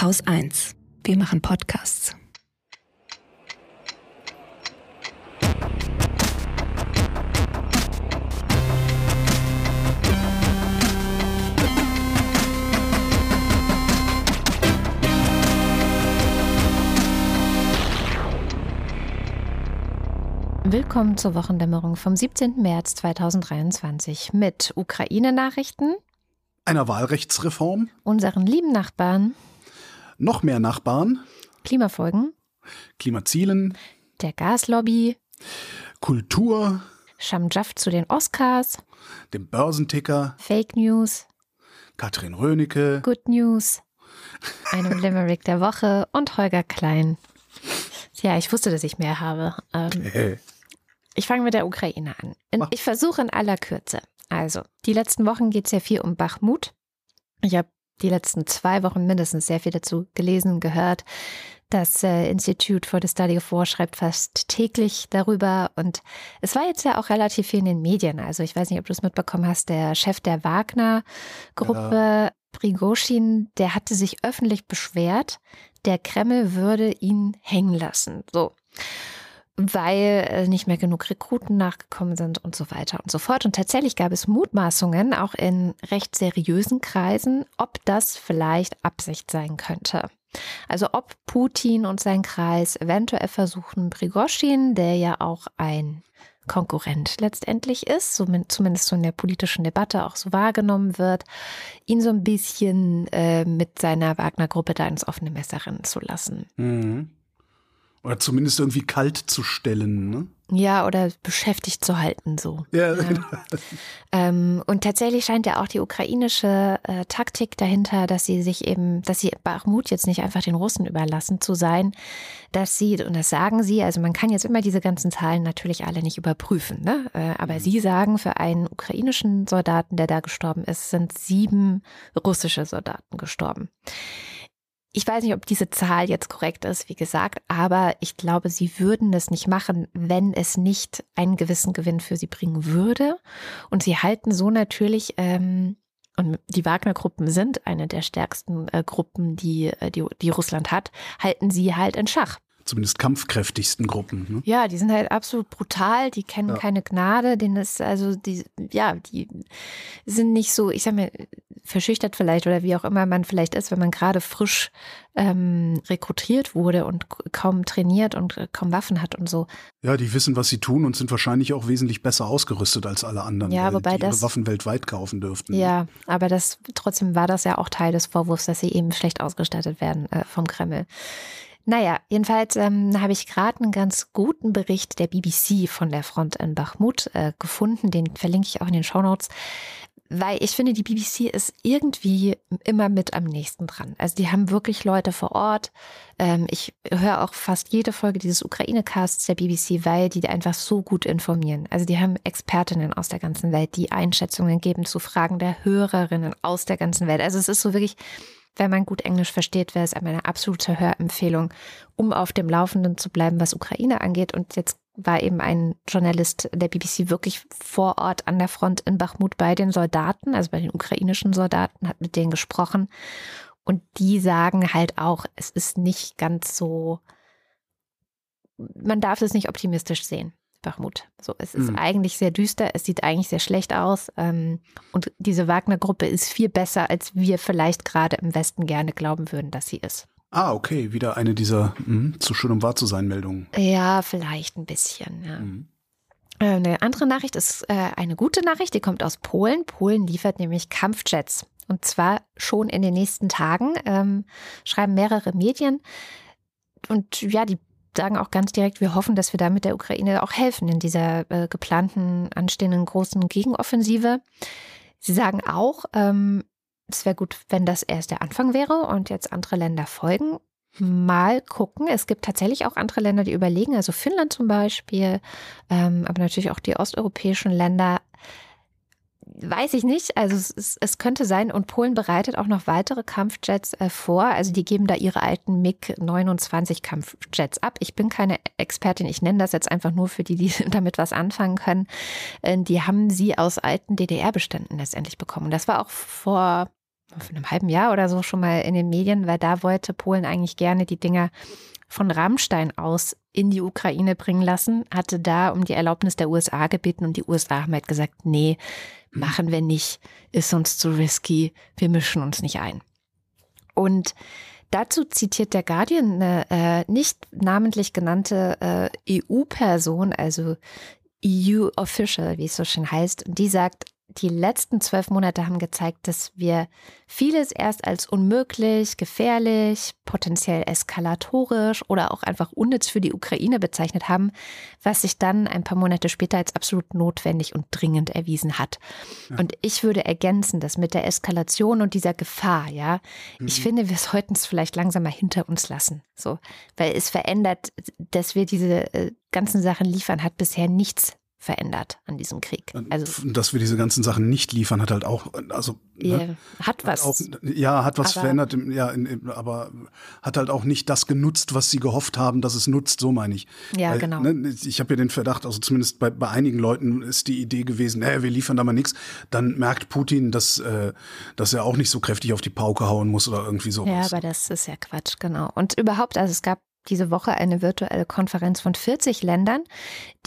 Haus 1. Wir machen Podcasts. Willkommen zur Wochendämmerung vom 17. März 2023 mit Ukraine-Nachrichten, einer Wahlrechtsreform, unseren lieben Nachbarn, noch mehr Nachbarn, Klimafolgen, Klimazielen, der Gaslobby, Kultur, Schamjaff zu den Oscars, dem Börsenticker, Fake News, Katrin Rönecke, Good News, einem Limerick der Woche und Holger Klein. Ja, ich wusste, dass ich mehr habe. Ähm, Hey. Ich fange mit der Ukraine an. In, ich versuche in aller Kürze. Also, die letzten Wochen geht es ja viel um Bachmut. Ich habe die letzten zwei Wochen mindestens sehr viel dazu gelesen, gehört. Das äh, Institute for the Study of War schreibt fast täglich darüber. Und es war jetzt ja auch relativ viel in den Medien. Also ich weiß nicht, ob du es mitbekommen hast, der Chef der Wagner-Gruppe, Prigozhin, der hatte sich öffentlich beschwert, der Kreml würde ihn hängen lassen. So weil äh, nicht mehr genug Rekruten nachgekommen sind und so weiter und so fort. Und tatsächlich gab es Mutmaßungen, auch in recht seriösen Kreisen, ob das vielleicht Absicht sein könnte. Also ob Putin und sein Kreis eventuell versuchen, Prigoschin, der ja auch ein Konkurrent letztendlich ist, zumindest so in der politischen Debatte auch so wahrgenommen wird, ihn so ein bisschen äh, mit seiner Wagner-Gruppe da ins offene Messer rennen zu lassen. Mhm. Oder zumindest irgendwie kalt zu stellen. Ne? Ja, oder beschäftigt zu halten, so. Ja, Ähm, und tatsächlich scheint ja auch die ukrainische äh, Taktik dahinter, dass sie sich eben, dass sie Bachmut jetzt nicht einfach den Russen überlassen zu sein, dass sie, und das sagen sie, also man kann jetzt immer diese ganzen Zahlen natürlich alle nicht überprüfen, ne? Äh, aber sie sagen, für einen ukrainischen Soldaten, der da gestorben ist, sind sieben russische Soldaten gestorben. Ich weiß nicht, ob diese Zahl jetzt korrekt ist, wie gesagt, aber ich glaube, sie würden das nicht machen, wenn es nicht einen gewissen Gewinn für sie bringen würde. Und sie halten so natürlich, ähm, und die Wagner-Gruppen sind eine der stärksten äh, Gruppen, die, äh, die, die Russland hat, halten sie halt in Schach. Zumindest kampfkräftigsten Gruppen. Ne? Ja, die sind halt absolut brutal, die kennen Ja. keine Gnade, denen ist also die, ja, die sind nicht so, ich sag mal, verschüchtert vielleicht oder wie auch immer man vielleicht ist, wenn man gerade frisch ähm, rekrutiert wurde und kaum trainiert und äh, kaum Waffen hat und so. Ja, die wissen, was sie tun und sind wahrscheinlich auch wesentlich besser ausgerüstet als alle anderen, Ja, wobei die ihre das- Waffen weltweit kaufen dürften. Ja, aber das trotzdem war das ja auch Teil des Vorwurfs, dass sie eben schlecht ausgestattet werden äh, vom Kreml. Naja, jedenfalls ähm, habe ich gerade einen ganz guten Bericht der BBC von der Front in Bachmut äh, gefunden. Den verlinke ich auch in den Shownotes. Weil ich finde, die BBC ist irgendwie immer mit am nächsten dran. Also die haben wirklich Leute vor Ort. Ähm, ich höre auch fast jede Folge dieses Ukraine-Casts der BBC, weil die einfach so gut informieren. Also die haben Expertinnen aus der ganzen Welt, die Einschätzungen geben zu Fragen der Hörerinnen aus der ganzen Welt. Also es ist so wirklich, wenn man gut Englisch versteht, wäre es eine absolute Hörempfehlung, um auf dem Laufenden zu bleiben, was Ukraine angeht. Und jetzt war eben ein Journalist der BBC wirklich vor Ort an der Front in Bachmut bei den Soldaten, also bei den ukrainischen Soldaten, hat mit denen gesprochen. Und die sagen halt auch, es ist nicht ganz so, man darf es nicht optimistisch sehen. Bachmut. So, es ist Mhm. eigentlich sehr düster, es sieht eigentlich sehr schlecht aus. Ähm, und diese Wagner-Gruppe ist viel besser, als wir vielleicht gerade im Westen gerne glauben würden, dass sie ist. Ah, okay, wieder eine dieser mh, zu schön um wahr zu sein Meldungen. Ja, vielleicht ein bisschen. Ja. Mhm. Äh, Eine andere Nachricht ist äh, eine gute Nachricht, die kommt aus Polen. Polen liefert nämlich Kampfjets. Und zwar schon in den nächsten Tagen, ähm, schreiben mehrere Medien. Und ja, die sagen auch ganz direkt, wir hoffen, dass wir damit der Ukraine auch helfen in dieser äh, geplanten, anstehenden großen Gegenoffensive. Sie sagen auch, ähm, es wäre gut, wenn das erst der Anfang wäre und jetzt andere Länder folgen. Mal gucken. Es gibt tatsächlich auch andere Länder, die überlegen, also Finnland zum Beispiel, ähm, aber natürlich auch die osteuropäischen Länder. Weiß ich nicht. Also es, es könnte sein. Und Polen bereitet auch noch weitere Kampfjets äh, vor. Also die geben da ihre alten MiG-29 Kampfjets ab. Ich bin keine Expertin. Ich nenne das jetzt einfach nur für die, die damit was anfangen können. Äh, die haben sie aus alten DDR-Beständen letztendlich bekommen. Und das war auch vor vor einem halben Jahr oder so schon mal in den Medien, weil da wollte Polen eigentlich gerne die Dinger von Rammstein aus in die Ukraine bringen lassen, hatte da um die Erlaubnis der USA gebeten und die USA haben halt gesagt, nee, machen wir nicht, ist uns zu risky, wir mischen uns nicht ein. Und dazu zitiert der Guardian eine äh, nicht namentlich genannte äh, EU-Person, also EU-Official, wie es so schön heißt, und die sagt, die letzten zwölf Monate haben gezeigt, dass wir vieles erst als unmöglich, gefährlich, potenziell eskalatorisch oder auch einfach unnütz für die Ukraine bezeichnet haben, was sich dann ein paar Monate später als absolut notwendig und dringend erwiesen hat. Ja. Und ich würde ergänzen, dass mit der Eskalation und dieser Gefahr, ja, mhm. ich finde, wir sollten es vielleicht langsam mal hinter uns lassen. So, weil es verändert, dass wir diese äh, ganzen Sachen liefern, hat bisher nichts verändert an diesem Krieg. Also, Dass wir diese ganzen Sachen nicht liefern, hat halt auch, also ne, hat was. Auch, ja, hat was verändert, ja, in, in, aber hat halt auch nicht das genutzt, was sie gehofft haben, dass es nutzt, so meine ich. Ja, Weil, genau. Ne, ich habe ja den Verdacht, also zumindest bei, bei einigen Leuten ist die Idee gewesen, naja, wir liefern da mal nichts. Dann merkt Putin, dass, äh, dass er auch nicht so kräftig auf die Pauke hauen muss oder irgendwie so. Ja, aber das ist ja Quatsch, genau. Und überhaupt, also es gab diese Woche eine virtuelle Konferenz von 40 Ländern,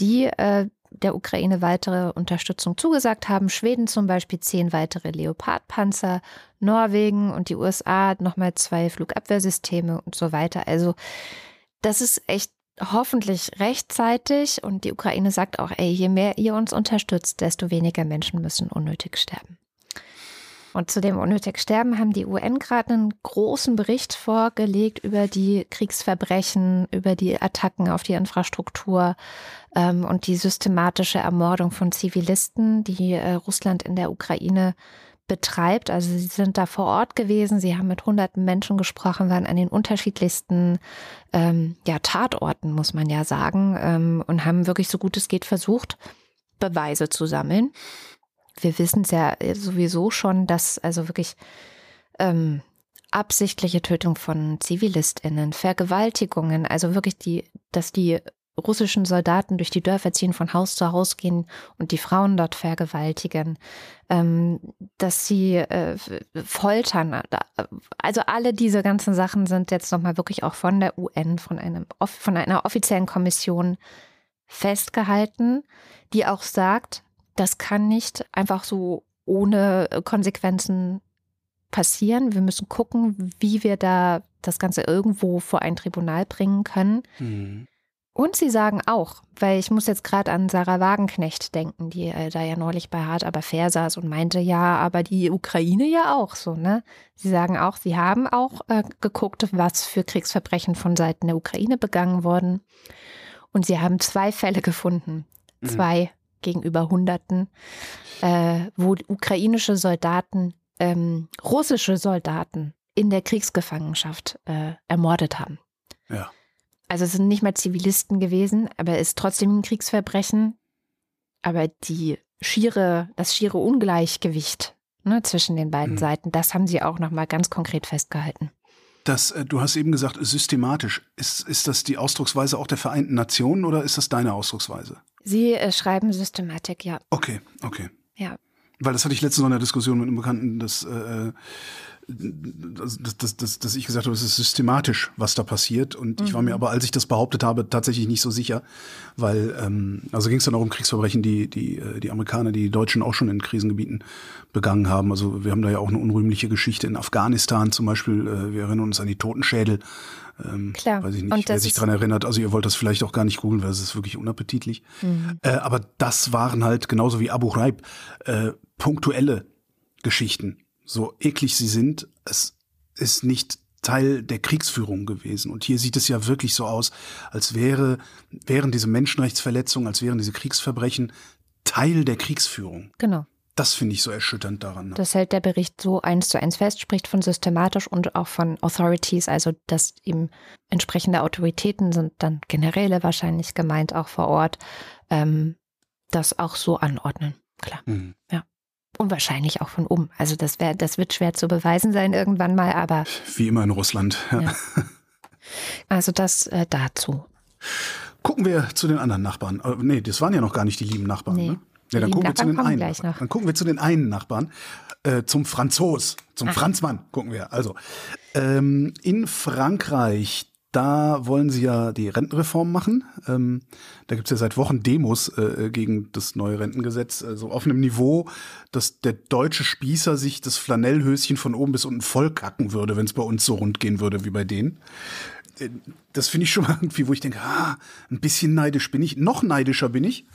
die äh, der Ukraine weitere Unterstützung zugesagt haben. Schweden zum Beispiel zehn weitere Leopardpanzer, Norwegen und die USA nochmal zwei Flugabwehrsysteme und so weiter. Also das ist echt hoffentlich rechtzeitig und die Ukraine sagt auch, ey, je mehr ihr uns unterstützt, desto weniger Menschen müssen unnötig sterben. Und zu dem unnötig Sterben haben die UN gerade einen großen Bericht vorgelegt über die Kriegsverbrechen, über die Attacken auf die Infrastruktur ähm, und die systematische Ermordung von Zivilisten, die äh, Russland in der Ukraine betreibt. Also sie sind da vor Ort gewesen, sie haben mit hunderten Menschen gesprochen, waren an den unterschiedlichsten ähm, ja, Tatorten, muss man ja sagen, ähm, und haben wirklich so gut es geht versucht, Beweise zu sammeln wir wissen es ja sowieso schon, dass also wirklich ähm, absichtliche Tötung von ZivilistInnen, Vergewaltigungen, also wirklich die, dass die russischen Soldaten durch die Dörfer ziehen, von Haus zu Haus gehen und die Frauen dort vergewaltigen, ähm, dass sie äh, foltern. Also alle diese ganzen Sachen sind jetzt nochmal wirklich auch von der UN, von, einem, von einer offiziellen Kommission festgehalten, die auch sagt, das kann nicht einfach so ohne äh, Konsequenzen passieren. Wir müssen gucken, wie wir da das Ganze irgendwo vor ein Tribunal bringen können. Mhm. Und sie sagen auch, weil ich muss jetzt gerade an Sarah Wagenknecht denken, die äh, da ja neulich bei Hart aber fair saß und meinte, ja, aber die Ukraine ja auch so, ne? Sie sagen auch, sie haben auch äh, geguckt, was für Kriegsverbrechen von Seiten der Ukraine begangen wurden. Und sie haben zwei Fälle gefunden. Mhm. Gegenüber Hunderten, äh, wo ukrainische Soldaten ähm, russische Soldaten in der Kriegsgefangenschaft äh, ermordet haben. Ja. Also es sind nicht mal Zivilisten gewesen, aber es ist trotzdem ein Kriegsverbrechen. Aber die schiere, das schiere Ungleichgewicht ne, zwischen den beiden mhm. Seiten, das haben sie auch nochmal ganz konkret festgehalten. Das, äh, du hast eben gesagt, systematisch. Ist, ist das die Ausdrucksweise auch der Vereinten Nationen oder ist das deine Ausdrucksweise? Sie äh, schreiben Systematik, ja. Okay, okay. Ja. Weil das hatte ich letztens noch in der Diskussion mit einem Bekannten, dass, äh, dass, dass, dass, dass ich gesagt habe, es ist systematisch, was da passiert. Und mhm. ich war mir mhm. aber, als ich das behauptet habe, tatsächlich nicht so sicher, weil, ähm, also ging es dann auch um Kriegsverbrechen, die, die, äh, die Amerikaner, die Deutschen auch schon in Krisengebieten begangen haben. Also wir haben da ja auch eine unrühmliche Geschichte in Afghanistan zum Beispiel. Äh, wir erinnern uns an die Totenschädel ähm, Klar. Weiß ich nicht, und wer sich dran erinnert. Also ihr wollt das vielleicht auch gar nicht googeln, weil es ist wirklich unappetitlich. Mhm. Äh, aber das waren halt genauso wie Abu Ghraib äh, punktuelle Geschichten. So eklig sie sind, es ist nicht Teil der Kriegsführung gewesen. Und hier sieht es ja wirklich so aus, als wäre, wären diese Menschenrechtsverletzungen, als wären diese Kriegsverbrechen Teil der Kriegsführung. Genau. Das finde ich so erschütternd daran. Ne? Das hält der Bericht so eins zu eins fest, spricht von systematisch und auch von Authorities, also dass eben entsprechende Autoritäten sind dann Generäle wahrscheinlich gemeint, auch vor Ort, ähm, das auch so anordnen. Klar. Mhm. Ja. Und wahrscheinlich auch von oben. Also das wäre, das wird schwer zu beweisen sein irgendwann mal, aber. Wie immer in Russland. Ja. Ja. Also das äh, dazu. Gucken wir zu den anderen Nachbarn. Äh, nee, das waren ja noch gar nicht die lieben Nachbarn. Nee. Ne? Ja, dann gucken wir zu den einen. Dann gucken wir zu den einen Nachbarn. Äh, zum Franzos, zum Ach. Franzmann gucken wir. Also ähm, in Frankreich, da wollen sie ja die Rentenreform machen. Ähm, da gibt's ja seit Wochen Demos äh, gegen das neue Rentengesetz, also auf einem Niveau, dass der deutsche Spießer sich das Flanellhöschen von oben bis unten vollkacken würde, wenn es bei uns so rund gehen würde wie bei denen. Äh, das finde ich schon mal irgendwie, wo ich denke, ah, ein bisschen neidisch bin ich. Noch neidischer bin ich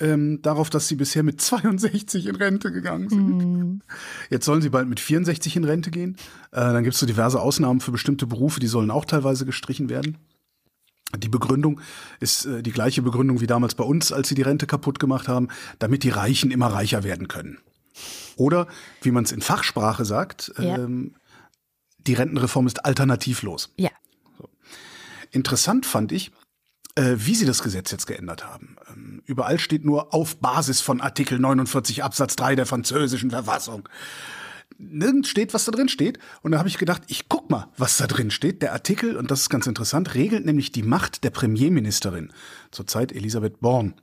ähm, darauf, dass sie bisher mit 62 in Rente gegangen sind. Mhm. Jetzt sollen sie bald mit 64 in Rente gehen. Äh, dann gibt es so diverse Ausnahmen für bestimmte Berufe, die sollen auch teilweise gestrichen werden. Die Begründung ist äh, die gleiche Begründung wie damals bei uns, als sie die Rente kaputt gemacht haben, damit die Reichen immer reicher werden können. Oder, wie man es in Fachsprache sagt, ja. ähm, die Rentenreform ist alternativlos. Ja. So. Interessant fand ich, äh, wie sie das Gesetz jetzt geändert haben. Überall steht nur auf Basis von Artikel 49 Absatz 3 der französischen Verfassung. Nirgends steht, was da drin steht. Und da habe ich gedacht, ich guck mal, was da drin steht. Der Artikel, und das ist ganz interessant, regelt nämlich die Macht der Premierministerin, zurzeit Elisabeth Born.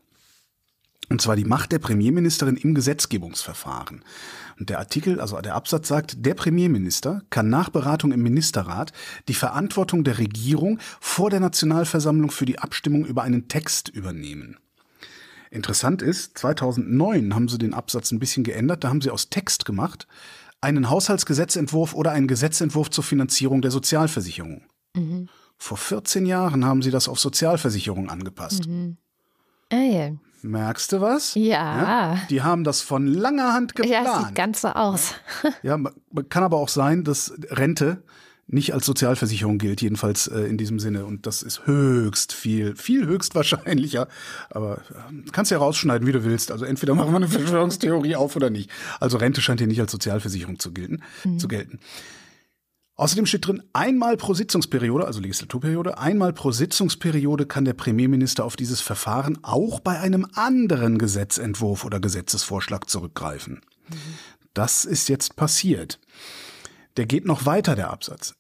Und zwar die Macht der Premierministerin im Gesetzgebungsverfahren. Und der Artikel, also der Absatz sagt, der Premierminister kann nach Beratung im Ministerrat die Verantwortung der Regierung vor der Nationalversammlung für die Abstimmung über einen Text übernehmen. Interessant ist, 2009 haben sie den Absatz ein bisschen geändert, da haben sie aus Text gemacht einen Haushaltsgesetzentwurf oder einen Gesetzentwurf zur Finanzierung der Sozialversicherung. Mhm. Vor 14 Jahren haben sie das auf Sozialversicherung angepasst. Mhm. Ah, ja. Merkst du was? Ja. ja. Die haben das von langer Hand geplant. Ja, sieht ganz so aus. ja, kann aber auch sein, dass Rente nicht als Sozialversicherung gilt, jedenfalls äh, in diesem Sinne. Und das ist höchst viel, viel höchst wahrscheinlicher. Aber äh, kannst ja rausschneiden, wie du willst. Also entweder machen wir eine Verschwörungstheorie auf oder nicht. Also Rente scheint hier nicht als Sozialversicherung zu gelten. Mhm. Zu gelten. Außerdem steht drin, einmal pro Sitzungsperiode, also Legislaturperiode, einmal pro Sitzungsperiode kann der Premierminister auf dieses Verfahren auch bei einem anderen Gesetzentwurf oder Gesetzesvorschlag zurückgreifen. Mhm. Das ist jetzt passiert. Der geht noch weiter, der Absatz.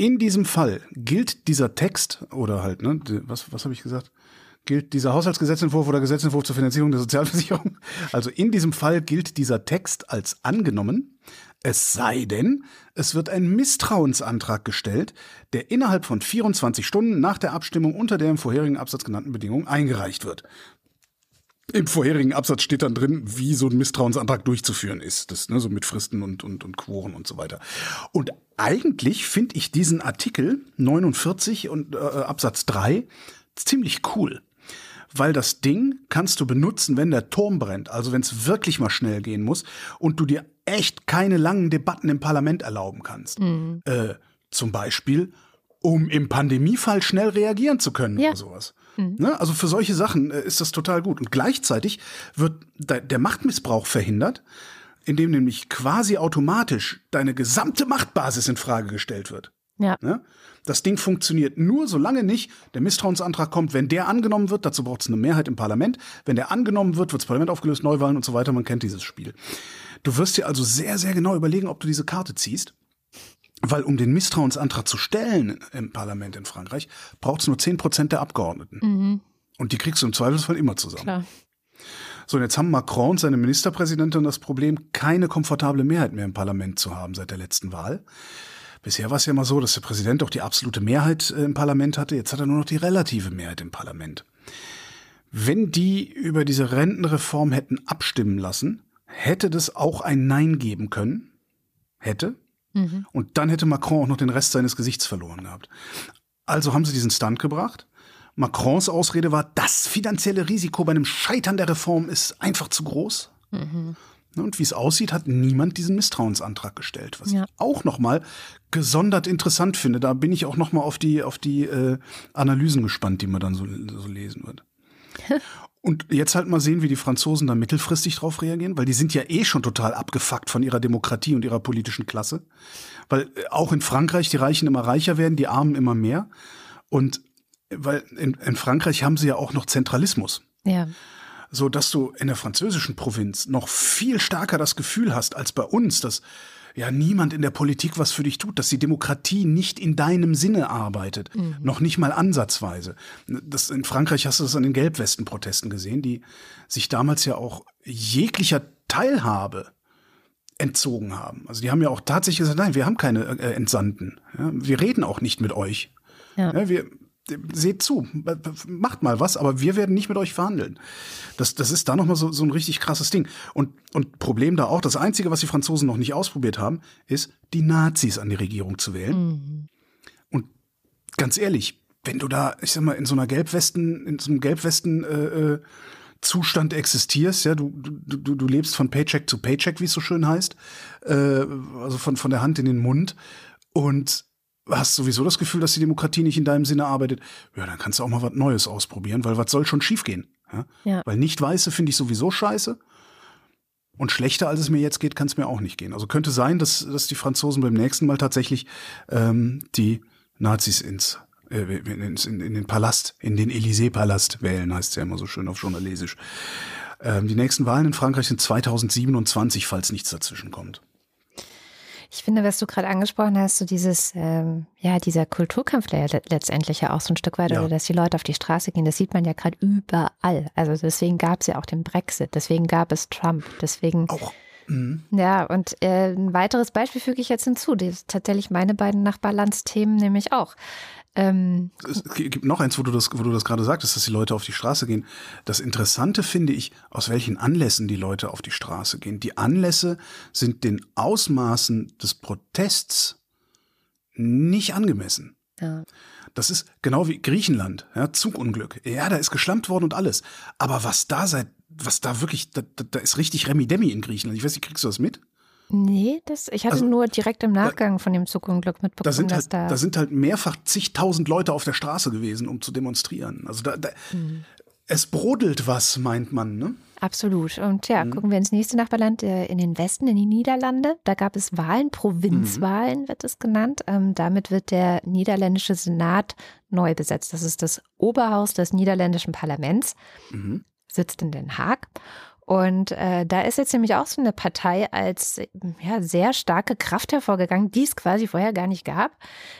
In diesem Fall gilt dieser Text, oder halt, ne, was, was habe ich gesagt? Gilt dieser Haushaltsgesetzentwurf oder Gesetzentwurf zur Finanzierung der Sozialversicherung? Also in diesem Fall gilt dieser Text als angenommen, es sei denn, es wird ein Misstrauensantrag gestellt, der innerhalb von 24 Stunden nach der Abstimmung unter der im vorherigen Absatz genannten Bedingungen eingereicht wird. Im vorherigen Absatz steht dann drin, wie so ein Misstrauensantrag durchzuführen ist. Das, ne, so mit Fristen und, und, und Quoren und so weiter. Und eigentlich finde ich diesen Artikel 49 und äh, Absatz 3 ziemlich cool weil das Ding kannst du benutzen, wenn der Turm brennt, also wenn es wirklich mal schnell gehen muss und du dir echt keine langen Debatten im Parlament erlauben kannst. Mhm. Äh, zum Beispiel, um im Pandemiefall schnell reagieren zu können ja. oder sowas. Mhm. Ne? Also für solche Sachen äh, ist das total gut. Und gleichzeitig wird der Machtmissbrauch verhindert, indem nämlich quasi automatisch deine gesamte Machtbasis in Frage gestellt wird. Ja. Ne? Das Ding funktioniert nur, solange nicht der Misstrauensantrag kommt. Wenn der angenommen wird, dazu braucht es eine Mehrheit im Parlament. Wenn der angenommen wird, wird das Parlament aufgelöst, Neuwahlen und so weiter. Man kennt dieses Spiel. Du wirst dir also sehr, sehr genau überlegen, ob du diese Karte ziehst. Weil um den Misstrauensantrag zu stellen im Parlament in Frankreich, braucht es nur 10 Prozent der Abgeordneten. Mhm. Und die kriegst du im Zweifelsfall immer zusammen. Klar. So, und jetzt haben Macron und seine Ministerpräsidentin das Problem, keine komfortable Mehrheit mehr im Parlament zu haben seit der letzten Wahl. Bisher war es ja immer so, dass der Präsident auch die absolute Mehrheit äh, im Parlament hatte. Jetzt hat er nur noch die relative Mehrheit im Parlament. Wenn die über diese Rentenreform hätten abstimmen lassen, hätte das auch ein Nein geben können. Hätte. Mhm. Und dann hätte Macron auch noch den Rest seines Gesichts verloren gehabt. Also haben sie diesen Stunt gebracht. Macrons Ausrede war, das finanzielle Risiko bei einem Scheitern der Reform ist einfach zu groß. Mhm. Ne, und wie es aussieht, hat niemand diesen Misstrauensantrag gestellt, was ja. ich auch nochmal gesondert interessant finde. Da bin ich auch nochmal auf die, auf die äh, Analysen gespannt, die man dann so, so lesen wird. und jetzt halt mal sehen, wie die Franzosen da mittelfristig drauf reagieren, weil die sind ja eh schon total abgefuckt von ihrer Demokratie und ihrer politischen Klasse. Weil äh, auch in Frankreich die Reichen immer reicher werden, die Armen immer mehr. Und weil in, in Frankreich haben sie ja auch noch Zentralismus. Ja so dass du in der französischen Provinz noch viel stärker das Gefühl hast als bei uns, dass ja niemand in der Politik was für dich tut, dass die Demokratie nicht in deinem Sinne arbeitet, mhm. noch nicht mal ansatzweise. Das, in Frankreich hast du das an den Gelbwesten-Protesten gesehen, die sich damals ja auch jeglicher Teilhabe entzogen haben. Also die haben ja auch tatsächlich gesagt, nein, wir haben keine äh, Entsandten. Ja, wir reden auch nicht mit euch. Ja. ja wir, seht zu, macht mal was, aber wir werden nicht mit euch verhandeln. Das, das ist da nochmal so, so ein richtig krasses Ding. Und, und Problem da auch, das Einzige, was die Franzosen noch nicht ausprobiert haben, ist, die Nazis an die Regierung zu wählen. Mhm. Und ganz ehrlich, wenn du da, ich sag mal, in so einer Gelbwesten, in so einem Gelbwesten äh, äh Zustand existierst, ja, du, du, du, du lebst von Paycheck zu Paycheck, wie es so schön heißt, äh, also von, von der Hand in den Mund und hast sowieso das Gefühl, dass die Demokratie nicht in deinem Sinne arbeitet, ja, dann kannst du auch mal was Neues ausprobieren, weil was soll schon schiefgehen? Ja? ja. Weil nicht Weiße finde ich sowieso scheiße. Und schlechter, als es mir jetzt geht, kann es mir auch nicht gehen. Also könnte sein, dass, dass die Franzosen beim nächsten Mal tatsächlich ähm, die Nazis ins äh, in, in, in den Palast, in den Élysée-Palast wählen, heißt es ja immer so schön auf Journalesisch. Ähm, die nächsten Wahlen in Frankreich sind 2027, falls nichts dazwischen kommt. Ich finde, was du gerade angesprochen hast, so dieses, ähm, ja, dieser Kulturkampf, der ja letztendlich ja auch so ein Stück weit, ja. dass die Leute auf die Straße gehen, das sieht man ja gerade überall. Also deswegen gab es ja auch den Brexit, deswegen gab es Trump, deswegen. Auch. Mhm. Ja, und äh, ein weiteres Beispiel füge ich jetzt hinzu. Das ist tatsächlich meine beiden Nachbarlandsthemen nämlich auch. Ähm, es gibt noch eins, wo du das, wo du das gerade sagtest, dass die Leute auf die Straße gehen. Das Interessante finde ich, aus welchen Anlässen die Leute auf die Straße gehen. Die Anlässe sind den Ausmaßen des Protests nicht angemessen. Ja. Das ist genau wie Griechenland, ja, Zugunglück. Ja, da ist geschlampt worden und alles. Aber was da seit, was da wirklich, da, da ist richtig Remi Demi in Griechenland. Ich weiß nicht, kriegst du das mit? Nee, das, ich hatte also, nur direkt im Nachgang von dem Zugunglück mitbekommen, da sind halt, da, da sind halt mehrfach zigtausend Leute auf der Straße gewesen, um zu demonstrieren. Also da, da mhm. es brodelt was, meint man, ne? Absolut. Und ja, mhm. gucken wir ins nächste Nachbarland, äh, in den Westen, in die Niederlande. Da gab es Wahlen, Provinzwahlen mhm. wird es genannt. Ähm, damit wird der niederländische Senat neu besetzt. Das ist das Oberhaus des niederländischen Parlaments, mhm. sitzt in Den Haag. Und äh, da ist jetzt nämlich auch so eine Partei als ja, sehr starke Kraft hervorgegangen, die es quasi vorher gar nicht gab.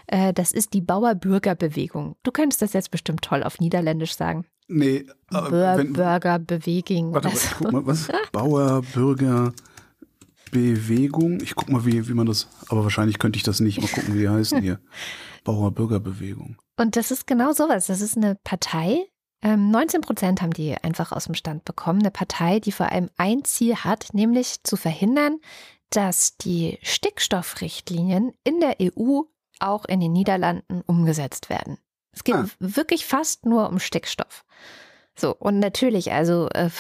Äh, das ist die Bauerbürgerbewegung. Du könntest das jetzt bestimmt toll auf Niederländisch sagen. Nee, äh, Bürgerbewegung. Warte, warte, guck mal, was? Bauerbürgerbewegung. Ich guck mal, wie, wie man das, aber wahrscheinlich könnte ich das nicht. Mal gucken, wie die heißen hier. Bauerbürgerbewegung. Und das ist genau sowas. Das ist eine Partei, 19 ähm, Prozent haben die einfach aus dem Stand bekommen. Eine Partei, die vor allem ein Ziel hat, nämlich zu verhindern, dass die Stickstoffrichtlinien in der EU auch in den Niederlanden umgesetzt werden. Es geht ah. wirklich fast nur um Stickstoff. So, und natürlich, also äh,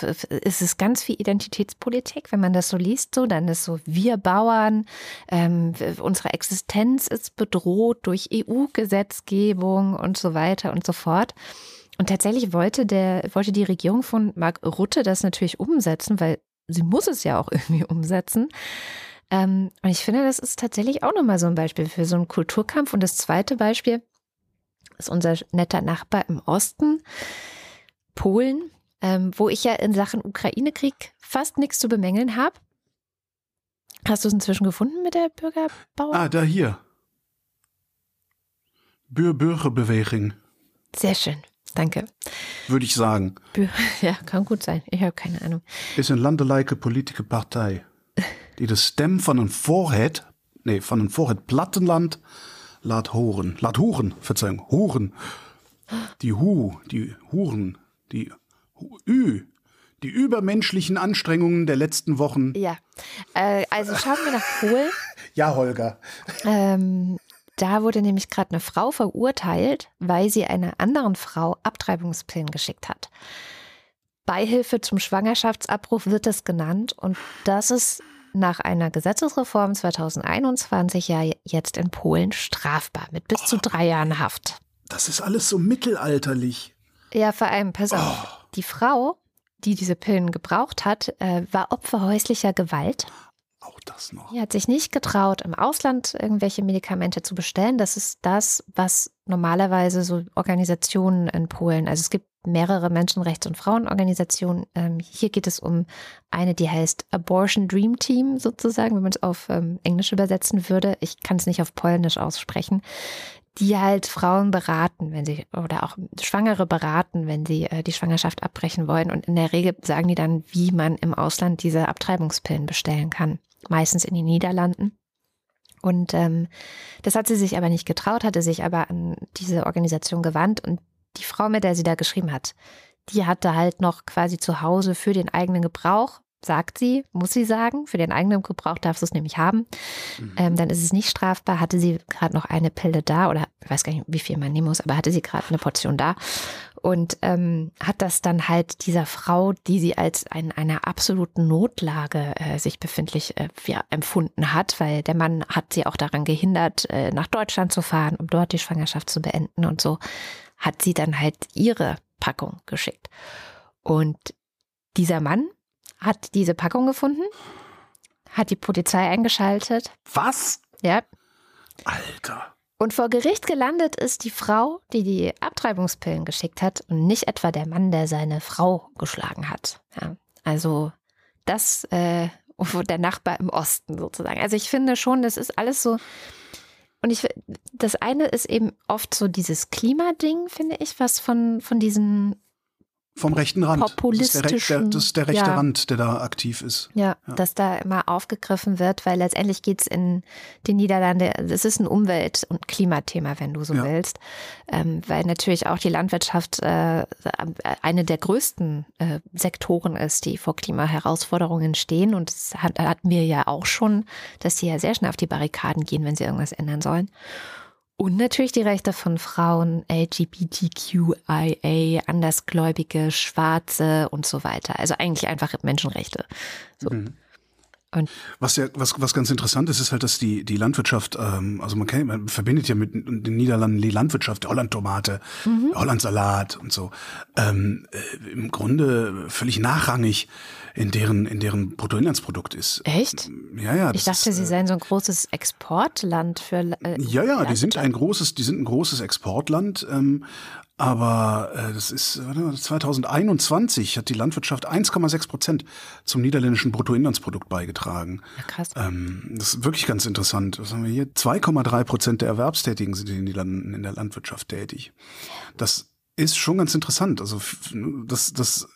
ist es ganz viel Identitätspolitik, wenn man das so liest, so, dann ist so, wir Bauern, ähm, unsere Existenz ist bedroht durch EU-Gesetzgebung und so weiter und so fort. Und tatsächlich wollte der, wollte die Regierung von Mark Rutte das natürlich umsetzen, weil sie muss es ja auch irgendwie umsetzen. Ähm, und ich finde, das ist tatsächlich auch nochmal so ein Beispiel für so einen Kulturkampf. Und das zweite Beispiel ist unser netter Nachbar im Osten, Polen, ähm, wo ich ja in Sachen Ukraine-Krieg fast nichts zu bemängeln habe. Hast du es inzwischen gefunden mit der Bürgerbauer? Ah, da hier. Bürgerbeweging. Sehr schön. Danke. Würde ich sagen. Ja, kann gut sein. Ich habe keine Ahnung. Ist eine landelijke politische Partei, die de stem van een voorheid, nee, van een voorheid Plattenland laat horen. Laat horen, Verzeihung, horen. Die Hu, die Huren, die Ü, die übermenschlichen Anstrengungen der letzten Wochen. Ja, äh, also schauen wir nach Polen. ja, Holger. Ähm, da wurde nämlich gerade eine Frau verurteilt, weil sie einer anderen Frau Abtreibungspillen geschickt hat. Beihilfe zum Schwangerschaftsabbruch wird es genannt und das ist nach einer Gesetzesreform 2021 ja jetzt in Polen strafbar mit bis zu drei Jahren Haft. Das ist alles so mittelalterlich. Ja, vor allem, pass auf, oh. die Frau, die diese Pillen gebraucht hat, äh, war Opfer häuslicher Gewalt auch das noch. Er hat sich nicht getraut, im Ausland irgendwelche Medikamente zu bestellen. Das ist das, was normalerweise so Organisationen in Polen, also es gibt mehrere Menschenrechts- und Frauenorganisationen. Ähm, hier geht es um eine, die heißt Abortion Dream Team sozusagen, wenn man es auf ähm, Englisch übersetzen würde. Ich kann es nicht auf Polnisch aussprechen die halt Frauen beraten, wenn sie oder auch Schwangere beraten, wenn sie äh, die Schwangerschaft abbrechen wollen. Und in der Regel sagen die dann, wie man im Ausland diese Abtreibungspillen bestellen kann. Meistens in den Niederlanden. Und ähm, das hat sie sich aber nicht getraut, hatte sich aber an diese Organisation gewandt und die Frau, mit der sie da geschrieben hat, die hatte halt noch quasi zu Hause für den eigenen Gebrauch sagt sie, muss sie sagen, für den eigenen Gebrauch darfst du es nämlich haben. Mhm. Ähm, dann ist es nicht strafbar. Hatte sie gerade noch eine Pille da oder ich weiß gar nicht, wie viel man nehmen muss, aber hatte sie gerade eine Portion da und ähm, hat das dann halt dieser Frau, die sie als in einer absoluten Notlage äh, sich befindlich äh, ja, empfunden hat, weil der Mann hat sie auch daran gehindert, äh, nach Deutschland zu fahren, um dort die Schwangerschaft zu beenden und so, hat sie dann halt ihre Packung geschickt. Und dieser Mann hat diese Packung gefunden, hat die Polizei eingeschaltet. Was? Ja. Alter. Und vor Gericht gelandet ist die Frau, die die Abtreibungspillen geschickt hat und nicht etwa der Mann, der seine Frau geschlagen hat. Ja, also das, äh, der Nachbar im Osten sozusagen. Also ich finde schon, das ist alles so. Und ich, das eine ist eben oft so dieses Klimading, finde ich, was von, von diesen vom rechten Rand. Populistischen, das ist der, das ist der rechte ja. Rand, der da aktiv ist. Ja, ja, dass da immer aufgegriffen wird, weil letztendlich geht es in den Niederlanden, es ist ein Umwelt- und Klimathema, wenn du so ja. willst, ähm, weil natürlich auch die Landwirtschaft äh, eine der größten äh, Sektoren ist, die vor Klimaherausforderungen stehen und das hat, hatten wir ja auch schon, dass sie ja sehr schnell auf die Barrikaden gehen, wenn sie irgendwas ändern sollen. Und natürlich die Rechte von Frauen, LGBTQIA, Andersgläubige, Schwarze und so weiter. Also eigentlich einfach Menschenrechte. So. Mhm. Und was ja, was, was ganz interessant ist, ist halt, dass die, die Landwirtschaft, ähm, also man, kennt, man verbindet ja mit den Niederlanden die Landwirtschaft, Holland-Tomate, mhm. Holland-Salat und so, ähm, äh, im Grunde völlig nachrangig in deren, in deren Bruttoinlandsprodukt ist. Echt? Ja, ja. Ich dachte, ist, sie seien so ein großes Exportland für. Äh, ja, ja, die sind ein großes, die sind ein großes Exportland. Ähm, aber äh, das ist warte mal, 2021 hat die Landwirtschaft 1,6 Prozent zum niederländischen Bruttoinlandsprodukt beigetragen. Ja, krass. Ähm, das ist wirklich ganz interessant. Was haben wir hier? 2,3 Prozent der Erwerbstätigen sind in den Niederlanden in der Landwirtschaft tätig. Das ist schon ganz interessant. Also das, das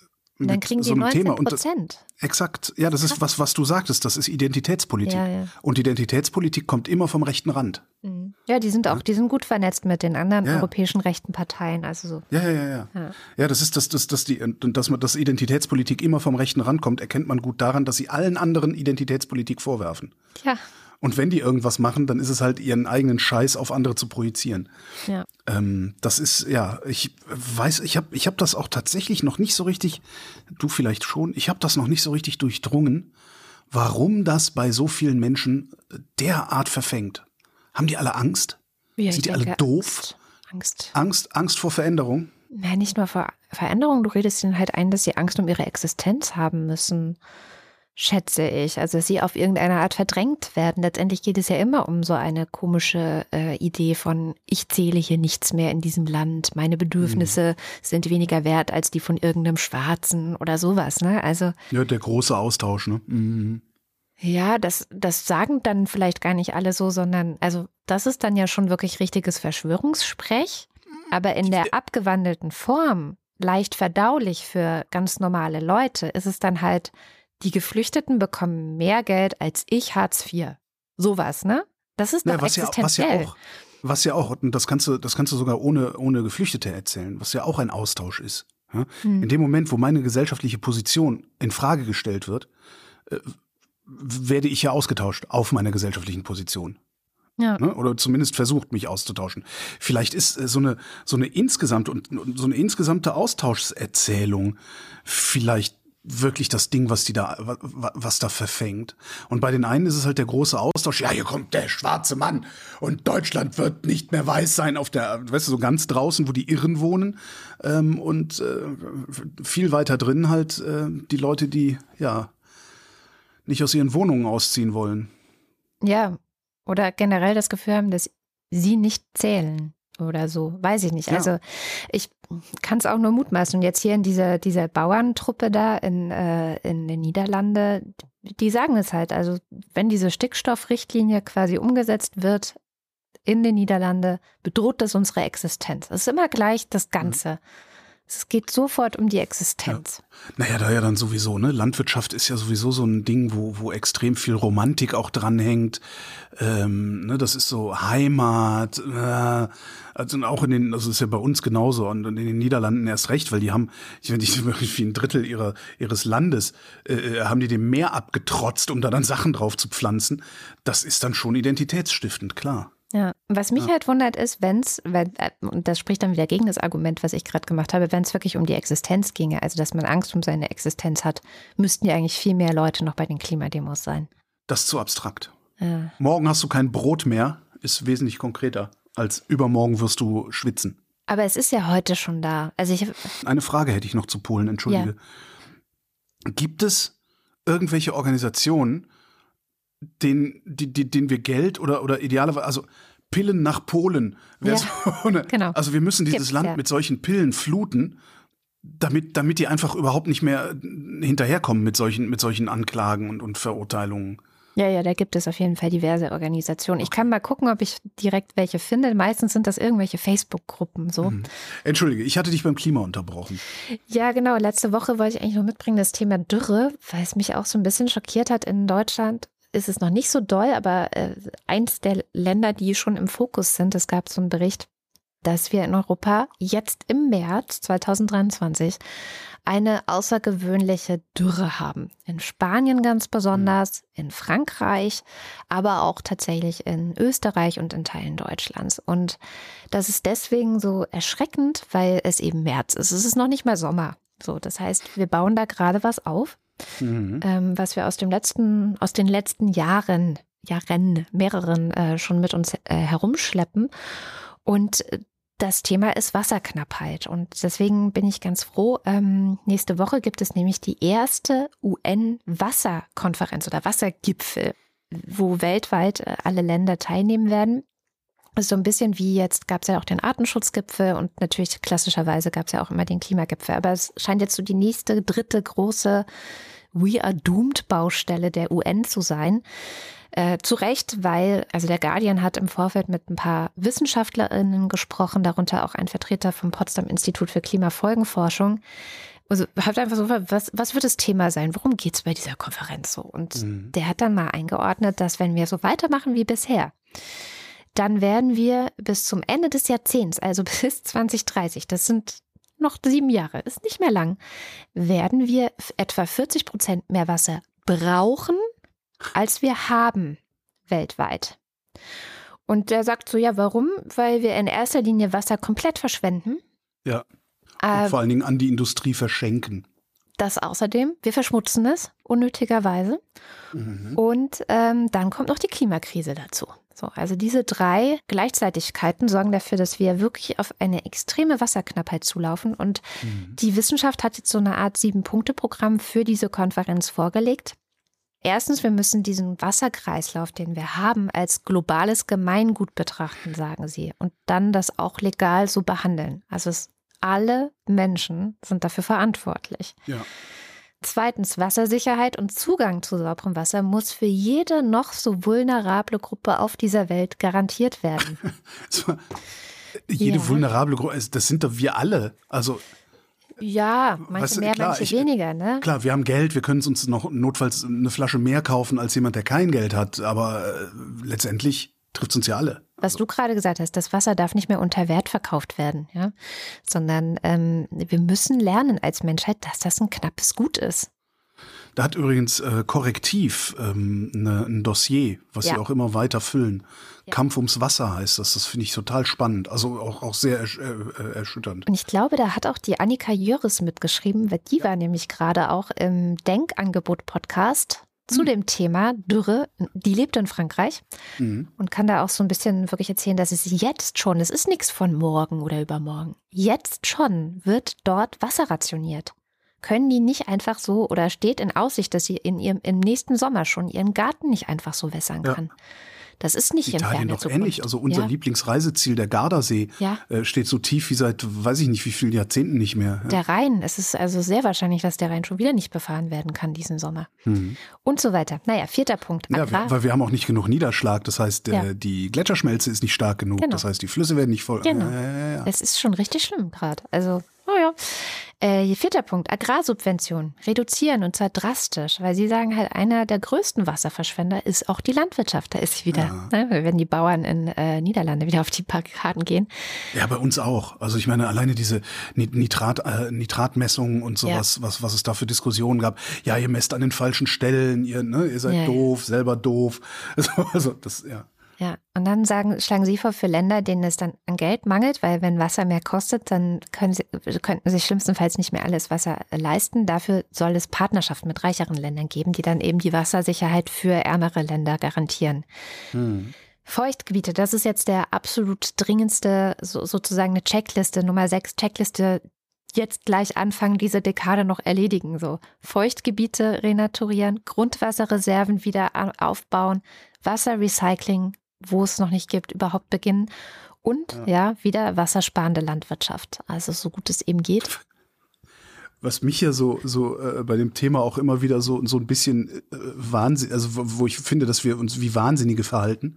und dann kriegen die so 19 Prozent. Exakt. Ja, das ist was, was du sagtest. Das ist Identitätspolitik. Ja, ja. Und Identitätspolitik kommt immer vom rechten Rand. Mhm. Ja, die sind auch, die sind gut vernetzt mit den anderen ja. europäischen rechten Parteien. Also so. Ja, ja, ja, ja. Ja, das ist das, das, das die, dass man, dass Identitätspolitik immer vom rechten Rand kommt, erkennt man gut daran, dass sie allen anderen Identitätspolitik vorwerfen. Ja. Und wenn die irgendwas machen, dann ist es halt ihren eigenen Scheiß auf andere zu projizieren. Ja. Ähm, das ist, ja, ich weiß, ich habe ich hab das auch tatsächlich noch nicht so richtig, du vielleicht schon, ich habe das noch nicht so richtig durchdrungen, warum das bei so vielen Menschen derart verfängt. Haben die alle Angst? Ja, Sind die alle doof? Angst. Angst, Angst vor Veränderung? Ja, nicht nur vor Veränderung, du redest ihnen halt ein, dass sie Angst um ihre Existenz haben müssen schätze ich. Also sie auf irgendeine Art verdrängt werden. Letztendlich geht es ja immer um so eine komische äh, Idee von, ich zähle hier nichts mehr in diesem Land, meine Bedürfnisse mhm. sind weniger wert als die von irgendeinem Schwarzen oder sowas. Ne? Also ja, der große Austausch. Ne? Mhm. Ja, das, das sagen dann vielleicht gar nicht alle so, sondern also das ist dann ja schon wirklich richtiges Verschwörungssprech. Aber in der abgewandelten Form, leicht verdaulich für ganz normale Leute, ist es dann halt die Geflüchteten bekommen mehr Geld als ich Hartz IV. Sowas, ne? Das ist doch ja, was existenziell. Ja, was ja auch, was ja auch, und das kannst du, das kannst du sogar ohne, ohne Geflüchtete erzählen, was ja auch ein Austausch ist. Ja? Hm. In dem Moment, wo meine gesellschaftliche Position in Frage gestellt wird, äh, werde ich ja ausgetauscht auf meiner gesellschaftlichen Position. Ja. Ne? Oder zumindest versucht, mich auszutauschen. Vielleicht ist äh, so eine, so eine insgesamt und so eine insgesamte Austauschserzählung vielleicht wirklich das Ding, was die da, was da verfängt. Und bei den einen ist es halt der große Austausch. Ja, hier kommt der schwarze Mann und Deutschland wird nicht mehr weiß sein auf der, weißt du, so ganz draußen, wo die Irren wohnen. Ähm, und äh, viel weiter drin halt äh, die Leute, die ja nicht aus ihren Wohnungen ausziehen wollen. Ja, oder generell das Gefühl haben, dass sie nicht zählen oder so, weiß ich nicht. Ja. Also ich kann es auch nur mutmaßen. Und jetzt hier in dieser, dieser Bauerntruppe da in, äh, in den Niederlande, die sagen es halt. Also wenn diese Stickstoffrichtlinie quasi umgesetzt wird in den Niederlande, bedroht das unsere Existenz. Es ist immer gleich das Ganze. Es geht sofort um die Existenz. Ja. Naja, da ja dann sowieso, ne? Landwirtschaft ist ja sowieso so ein Ding, wo, wo extrem viel Romantik auch dranhängt. Ähm, ne, das ist so Heimat, äh, also auch in den, also ist ja bei uns genauso und in den Niederlanden erst recht, weil die haben, ich meine, wie ein Drittel ihrer, ihres Landes, äh, äh, haben die dem Meer abgetrotzt, um da dann Sachen drauf zu pflanzen. Das ist dann schon identitätsstiftend, klar. Ja, was mich ja. halt wundert ist, wenn es, äh, und das spricht dann wieder gegen das Argument, was ich gerade gemacht habe, wenn es wirklich um die Existenz ginge, also dass man Angst um seine Existenz hat, müssten ja eigentlich viel mehr Leute noch bei den Klimademos sein. Das ist zu abstrakt. Ja. Morgen hast du kein Brot mehr, ist wesentlich konkreter als übermorgen wirst du schwitzen. Aber es ist ja heute schon da. Also ich Eine Frage hätte ich noch zu Polen, entschuldige. Ja. Gibt es irgendwelche Organisationen, den, die, die, denen wir Geld oder, oder idealerweise, also Pillen nach Polen. Ja, so eine, genau. Also wir müssen dieses Gibt's, Land ja. mit solchen Pillen fluten, damit, damit die einfach überhaupt nicht mehr hinterherkommen mit solchen, mit solchen Anklagen und, und Verurteilungen. Ja, ja, da gibt es auf jeden Fall diverse Organisationen. Ich kann mal gucken, ob ich direkt welche finde. Meistens sind das irgendwelche Facebook-Gruppen so. Mhm. Entschuldige, ich hatte dich beim Klima unterbrochen. Ja, genau. Letzte Woche wollte ich eigentlich noch mitbringen das Thema Dürre, weil es mich auch so ein bisschen schockiert hat in Deutschland ist es noch nicht so doll, aber äh, eins der Länder, die schon im Fokus sind, es gab so einen Bericht, dass wir in Europa jetzt im März 2023 eine außergewöhnliche Dürre haben. In Spanien ganz besonders, in Frankreich, aber auch tatsächlich in Österreich und in Teilen Deutschlands. Und das ist deswegen so erschreckend, weil es eben März ist. Es ist noch nicht mal Sommer. So, das heißt, wir bauen da gerade was auf mhm. ähm, was wir aus dem letzten, aus den letzten Jahren, Jahren, mehreren äh, schon mit uns äh, herumschleppen. Und äh, das Thema ist Wasserknappheit. Und deswegen bin ich ganz froh. Ähm, nächste Woche gibt es nämlich die erste UN-Wasserkonferenz oder Wassergipfel, wo weltweit äh, alle Länder teilnehmen werden. So ein bisschen wie jetzt gab es ja auch den Artenschutzgipfel und natürlich klassischerweise gab es ja auch immer den Klimagipfel. Aber es scheint jetzt so die nächste, dritte große We Are Doomed Baustelle der UN zu sein. Äh, zu Recht, weil, also der Guardian hat im Vorfeld mit ein paar WissenschaftlerInnen gesprochen, darunter auch ein Vertreter vom Potsdam Institut für Klimafolgenforschung. Also hat einfach so, was, was wird das Thema sein? Worum geht es bei dieser Konferenz so? Und mhm. der hat dann mal eingeordnet, dass wenn wir so weitermachen wie bisher, dann werden wir bis zum Ende des Jahrzehnts, also bis 2030, das sind noch sieben Jahre, ist nicht mehr lang, werden wir etwa 40 Prozent mehr Wasser brauchen, als wir haben weltweit. Und der sagt so, ja, warum? Weil wir in erster Linie Wasser komplett verschwenden. Ja. Und äh, vor allen Dingen an die Industrie verschenken. Das außerdem. Wir verschmutzen es unnötigerweise. Mhm. Und ähm, dann kommt noch die Klimakrise dazu. So, also diese drei Gleichzeitigkeiten sorgen dafür, dass wir wirklich auf eine extreme Wasserknappheit zulaufen. Und mhm. die Wissenschaft hat jetzt so eine Art Sieben-Punkte-Programm für diese Konferenz vorgelegt. Erstens, wir müssen diesen Wasserkreislauf, den wir haben, als globales Gemeingut betrachten, sagen sie. Und dann das auch legal so behandeln. Also es, alle Menschen sind dafür verantwortlich. Ja. Zweitens, Wassersicherheit und Zugang zu sauberem Wasser muss für jede noch so vulnerable Gruppe auf dieser Welt garantiert werden. jede ja. vulnerable Gruppe, das sind doch wir alle. Also ja, manche weißt, mehr, klar, manche ich, weniger, ne? Klar, wir haben Geld, wir können uns noch notfalls eine Flasche mehr kaufen als jemand, der kein Geld hat, aber äh, letztendlich trifft es uns ja alle. Was du gerade gesagt hast, das Wasser darf nicht mehr unter Wert verkauft werden, ja, sondern ähm, wir müssen lernen als Menschheit, dass das ein knappes Gut ist. Da hat übrigens äh, Korrektiv ähm, ne, ein Dossier, was ja. sie auch immer weiter füllen. Ja. Kampf ums Wasser heißt das. Das finde ich total spannend, also auch, auch sehr ersch äh, äh, erschütternd. Und ich glaube, da hat auch die Annika Jöris mitgeschrieben, weil die war nämlich gerade auch im Denkangebot-Podcast zu mhm. dem Thema Dürre. Die lebt in Frankreich mhm. und kann da auch so ein bisschen wirklich erzählen, dass es jetzt schon, es ist nichts von morgen oder übermorgen, jetzt schon wird dort Wasser rationiert. Können die nicht einfach so oder steht in Aussicht, dass sie in ihrem im nächsten Sommer schon ihren Garten nicht einfach so wässern kann? Ja. Das ist nicht Italien doch Zukunft. ähnlich. Also unser ja. Lieblingsreiseziel, der Gardasee, ja. äh, steht so tief wie seit weiß ich nicht wie vielen Jahrzehnten nicht mehr. Ja. Der Rhein, es ist also sehr wahrscheinlich, dass der Rhein schon wieder nicht befahren werden kann diesen Sommer. Mhm. Und so weiter. Naja, vierter Punkt. Ja, wir, weil wir haben auch nicht genug Niederschlag. Das heißt, äh, die Gletscherschmelze ist nicht stark genug. Genau. Das heißt, die Flüsse werden nicht voll. Genau. Es ist schon richtig schlimm gerade. Also Oh ja. Äh, vierter Punkt, Agrarsubventionen reduzieren und zwar drastisch, weil sie sagen halt, einer der größten Wasserverschwender ist auch die Landwirtschaft. Da ist sie wieder, ja. ne, wenn die Bauern in äh, Niederlande wieder auf die Barrikaden gehen. Ja, bei uns auch. Also ich meine, alleine diese Nitrat, äh, Nitratmessungen und sowas, ja. was, was es da für Diskussionen gab. Ja, ihr messt an den falschen Stellen, ihr, ne, ihr seid ja, doof, selber doof. Also das, ja. Ja, und dann sagen, schlagen Sie vor, für Länder, denen es dann an Geld mangelt, weil wenn Wasser mehr kostet, dann können sie, könnten sie schlimmstenfalls nicht mehr alles Wasser leisten. Dafür soll es Partnerschaften mit reicheren Ländern geben, die dann eben die Wassersicherheit für ärmere Länder garantieren. Hm. Feuchtgebiete, das ist jetzt der absolut dringendste, so, sozusagen eine Checkliste, Nummer sechs Checkliste, jetzt gleich anfangen, diese Dekade noch erledigen. So Feuchtgebiete renaturieren, Grundwasserreserven wieder aufbauen, Wasserrecycling, wo es noch nicht gibt, überhaupt beginnen. Und ja, ja wieder wassersparende Landwirtschaft. Also so gut es eben geht was mich ja so so äh, bei dem Thema auch immer wieder so so ein bisschen äh, Wahnsinn, also wo, wo ich finde, dass wir uns wie Wahnsinnige verhalten.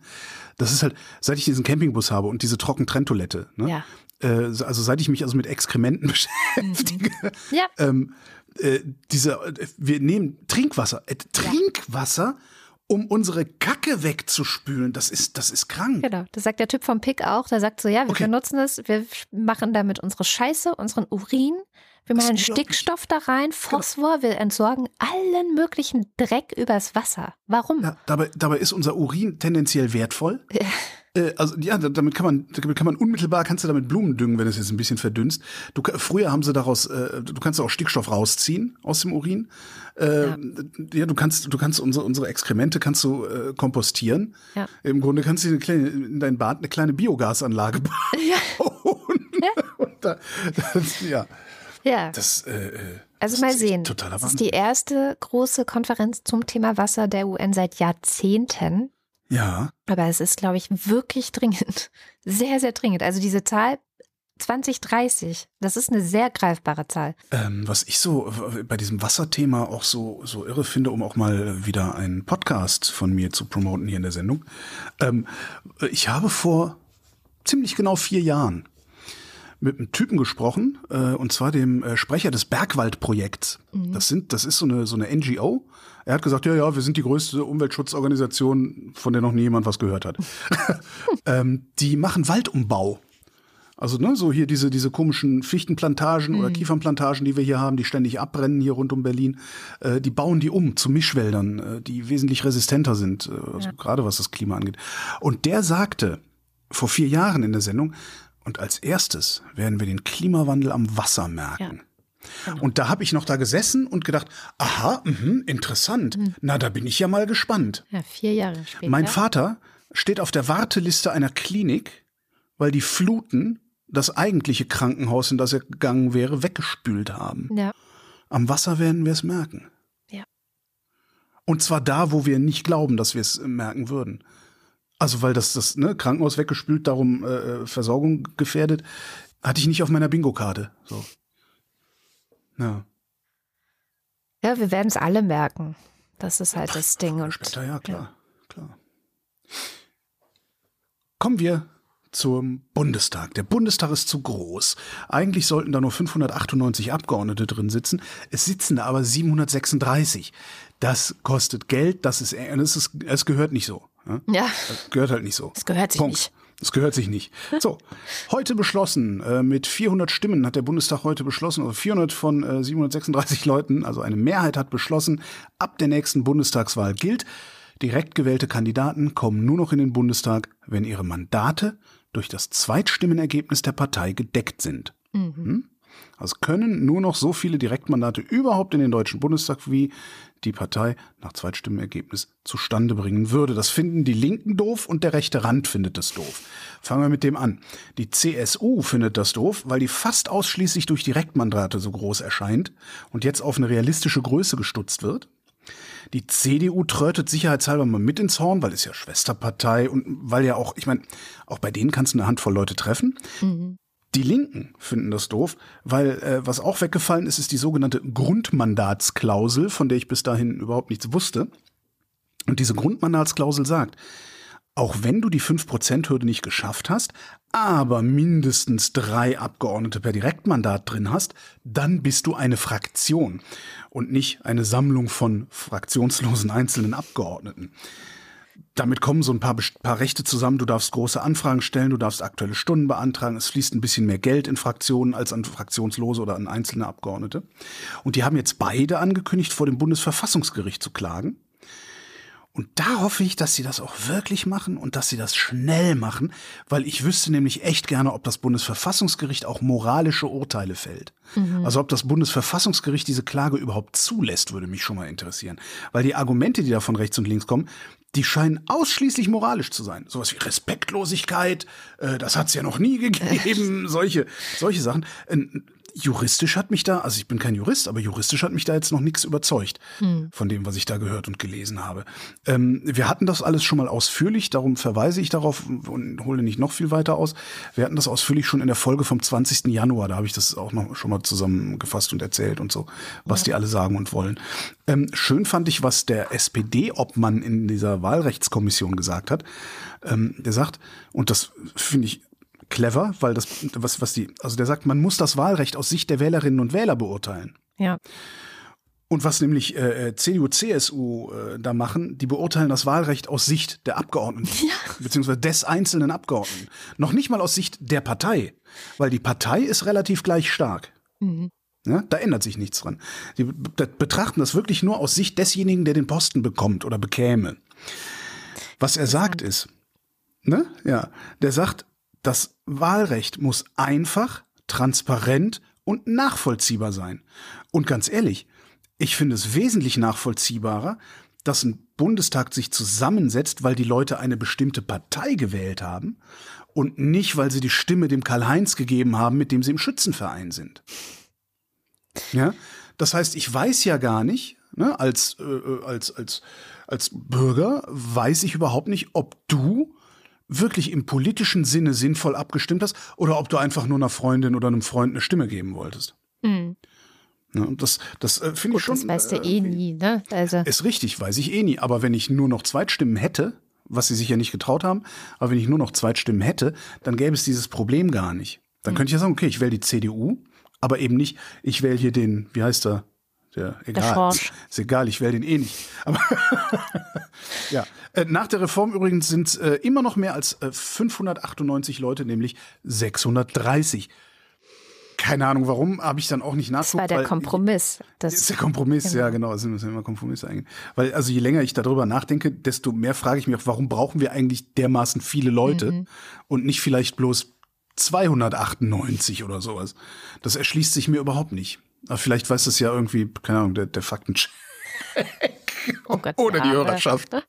Das ist halt, seit ich diesen Campingbus habe und diese Trockentrenntoilette, ne? Ja. Äh, also seit ich mich also mit Exkrementen beschäftige, mhm. ja. ähm, äh, diese, wir nehmen Trinkwasser, äh, Trinkwasser. Ja um unsere Kacke wegzuspülen. Das ist, das ist krank. Genau. Das sagt der Typ vom Pick auch. Der sagt so, ja, wir okay. benutzen es, wir machen damit unsere Scheiße, unseren Urin. Wir machen Stickstoff da rein, genau. Phosphor, wir entsorgen allen möglichen Dreck übers Wasser. Warum? Ja, dabei, dabei ist unser Urin tendenziell wertvoll. Äh, also ja, damit kann man, damit kann man unmittelbar kannst du damit Blumen düngen, wenn es jetzt ein bisschen verdünnst. Du, früher haben sie daraus, äh, du kannst auch Stickstoff rausziehen aus dem Urin. Äh, ja. ja. du kannst, du kannst unsere, unsere Exkremente kannst du äh, kompostieren. Ja. Im Grunde kannst du eine kleine, in dein Bad eine kleine Biogasanlage bauen. Ja. ja. Und da, das, ja. Ja. Das, äh, äh also das mal sehen. Das ist die erste große Konferenz zum Thema Wasser der UN seit Jahrzehnten. Ja. Aber es ist, glaube ich, wirklich dringend. Sehr, sehr dringend. Also diese Zahl 2030, das ist eine sehr greifbare Zahl. Ähm, was ich so bei diesem Wasserthema auch so, so irre finde, um auch mal wieder einen Podcast von mir zu promoten hier in der Sendung. Ähm, ich habe vor ziemlich genau vier Jahren mit einem Typen gesprochen, äh, und zwar dem äh, Sprecher des Bergwaldprojekts. Mhm. Das sind, das ist so eine, so eine NGO. Er hat gesagt, ja, ja, wir sind die größte Umweltschutzorganisation, von der noch nie jemand was gehört hat. ähm, die machen Waldumbau. Also ne, so hier diese diese komischen Fichtenplantagen mhm. oder Kiefernplantagen, die wir hier haben, die ständig abbrennen hier rund um Berlin, äh, die bauen die um zu Mischwäldern, äh, die wesentlich resistenter sind, äh, also ja. gerade was das Klima angeht. Und der sagte vor vier Jahren in der Sendung, und als erstes werden wir den Klimawandel am Wasser merken. Ja. Genau. Und da habe ich noch da gesessen und gedacht, aha, mh, interessant. Mhm. Na, da bin ich ja mal gespannt. Ja, vier Jahre später. Mein Vater steht auf der Warteliste einer Klinik, weil die Fluten das eigentliche Krankenhaus, in das er gegangen wäre, weggespült haben. Ja. Am Wasser werden wir es merken. Ja. Und zwar da, wo wir nicht glauben, dass wir es merken würden. Also weil das das ne, Krankenhaus weggespült, darum äh, äh, Versorgung gefährdet, hatte ich nicht auf meiner Bingo-Karte. So. Ja. Ja, wir werden es alle merken. Das ist halt das Ding. Und, später, ja, klar, ja. klar. Kommen wir zum Bundestag. Der Bundestag ist zu groß. Eigentlich sollten da nur 598 Abgeordnete drin sitzen. Es sitzen da aber 736. Das kostet Geld, das ist, es, ist, es gehört nicht so. Ja. Das gehört halt nicht so. Es gehört sich Punkt. nicht. Das gehört sich nicht. So, heute beschlossen, äh, mit 400 Stimmen hat der Bundestag heute beschlossen, also 400 von äh, 736 Leuten, also eine Mehrheit hat beschlossen, ab der nächsten Bundestagswahl gilt, direkt gewählte Kandidaten kommen nur noch in den Bundestag, wenn ihre Mandate durch das Zweitstimmenergebnis der Partei gedeckt sind. Mhm. Hm? Also können nur noch so viele Direktmandate überhaupt in den Deutschen Bundestag, wie die Partei nach Zweitstimmenergebnis zustande bringen würde. Das finden die Linken doof und der rechte Rand findet das doof. Fangen wir mit dem an. Die CSU findet das doof, weil die fast ausschließlich durch Direktmandate so groß erscheint und jetzt auf eine realistische Größe gestutzt wird. Die CDU trötet sicherheitshalber mal mit ins Horn, weil es ja Schwesterpartei und weil ja auch, ich meine, auch bei denen kannst du eine Handvoll Leute treffen. Mhm. Die Linken finden das doof, weil äh, was auch weggefallen ist, ist die sogenannte Grundmandatsklausel, von der ich bis dahin überhaupt nichts wusste. Und diese Grundmandatsklausel sagt, auch wenn du die 5%-Hürde nicht geschafft hast, aber mindestens drei Abgeordnete per Direktmandat drin hast, dann bist du eine Fraktion und nicht eine Sammlung von fraktionslosen einzelnen Abgeordneten. Damit kommen so ein paar, paar Rechte zusammen. Du darfst große Anfragen stellen, du darfst aktuelle Stunden beantragen. Es fließt ein bisschen mehr Geld in Fraktionen als an Fraktionslose oder an einzelne Abgeordnete. Und die haben jetzt beide angekündigt, vor dem Bundesverfassungsgericht zu klagen. Und da hoffe ich, dass sie das auch wirklich machen und dass sie das schnell machen, weil ich wüsste nämlich echt gerne, ob das Bundesverfassungsgericht auch moralische Urteile fällt. Mhm. Also ob das Bundesverfassungsgericht diese Klage überhaupt zulässt, würde mich schon mal interessieren. Weil die Argumente, die da von rechts und links kommen, die scheinen ausschließlich moralisch zu sein. Sowas wie Respektlosigkeit, äh, das hat es ja noch nie gegeben, solche, solche Sachen. Äh, juristisch hat mich da, also ich bin kein Jurist, aber juristisch hat mich da jetzt noch nichts überzeugt hm. von dem, was ich da gehört und gelesen habe. Ähm, wir hatten das alles schon mal ausführlich, darum verweise ich darauf und hole nicht noch viel weiter aus. Wir hatten das ausführlich schon in der Folge vom 20. Januar, da habe ich das auch noch schon mal zusammengefasst und erzählt und so, was ja. die alle sagen und wollen. Ähm, schön fand ich, was der SPD-Obmann in dieser Wahlrechtskommission gesagt hat. Ähm, der sagt, und das finde ich clever, weil das, was, was die, also der sagt, man muss das Wahlrecht aus Sicht der Wählerinnen und Wähler beurteilen. Ja. Und was nämlich äh, CDU, CSU äh, da machen, die beurteilen das Wahlrecht aus Sicht der Abgeordneten, ja. beziehungsweise des einzelnen Abgeordneten. Noch nicht mal aus Sicht der Partei, weil die Partei ist relativ gleich stark. Mhm. Ja, da ändert sich nichts dran. Die betrachten das wirklich nur aus Sicht desjenigen, der den Posten bekommt oder bekäme. Was er sagt ist, ne, ja, der sagt, das Wahlrecht muss einfach, transparent und nachvollziehbar sein. Und ganz ehrlich, ich finde es wesentlich nachvollziehbarer, dass ein Bundestag sich zusammensetzt, weil die Leute eine bestimmte Partei gewählt haben und nicht, weil sie die Stimme dem Karl-Heinz gegeben haben, mit dem sie im Schützenverein sind. Ja, das heißt, ich weiß ja gar nicht, ne, als, äh, als, als, als Bürger weiß ich überhaupt nicht, ob du wirklich im politischen Sinne sinnvoll abgestimmt hast oder ob du einfach nur einer Freundin oder einem Freund eine Stimme geben wolltest. Mhm. Ne, das das äh, finde ich schon. Das weißt du äh, eh nie, ne? Also. Ist richtig, weiß ich eh nie. Aber wenn ich nur noch Zweitstimmen hätte, was sie sich ja nicht getraut haben, aber wenn ich nur noch Zweitstimmen hätte, dann gäbe es dieses Problem gar nicht. Dann mhm. könnte ich ja sagen, okay, ich wähle die CDU, aber eben nicht, ich wähle hier den, wie heißt er, der, egal. Der ist egal, ich wähle den eh nicht. Aber ja. Äh, nach der Reform übrigens sind es äh, immer noch mehr als äh, 598 Leute, nämlich 630. Keine Ahnung warum, habe ich dann auch nicht nachgeguckt. Das war der Kompromiss. Das ist der Kompromiss, genau. ja genau, es müssen immer Kompromisse eingehen. Weil also je länger ich darüber nachdenke, desto mehr frage ich mich auch, warum brauchen wir eigentlich dermaßen viele Leute mhm. und nicht vielleicht bloß 298 oder sowas. Das erschließt sich mir überhaupt nicht. Aber vielleicht weiß das ja irgendwie, keine Ahnung, der, der Faktencheck. Oh Gott, Oder die Hörerschaft.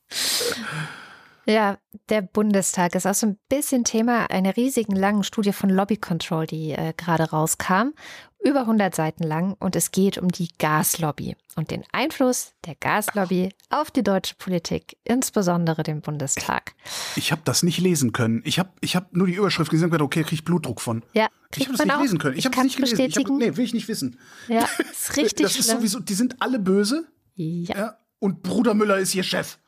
Ja, der Bundestag ist auch so ein bisschen Thema einer riesigen langen Studie von Lobby Control, die äh, gerade rauskam. Über 100 Seiten lang und es geht um die Gaslobby und den Einfluss der Gaslobby auf die deutsche Politik, insbesondere den Bundestag. Ich habe das nicht lesen können. Ich habe ich hab nur die Überschrift gesehen und gedacht, okay, krieg ich Blutdruck von. Ja, ich habe das nicht auch. lesen können. Ich, ich habe es nicht gelesen. Ich hab, nee, will ich nicht wissen. Ja, ist richtig. Das ist sowieso, die sind alle böse. Ja. ja. Und Bruder Müller ist ihr Chef.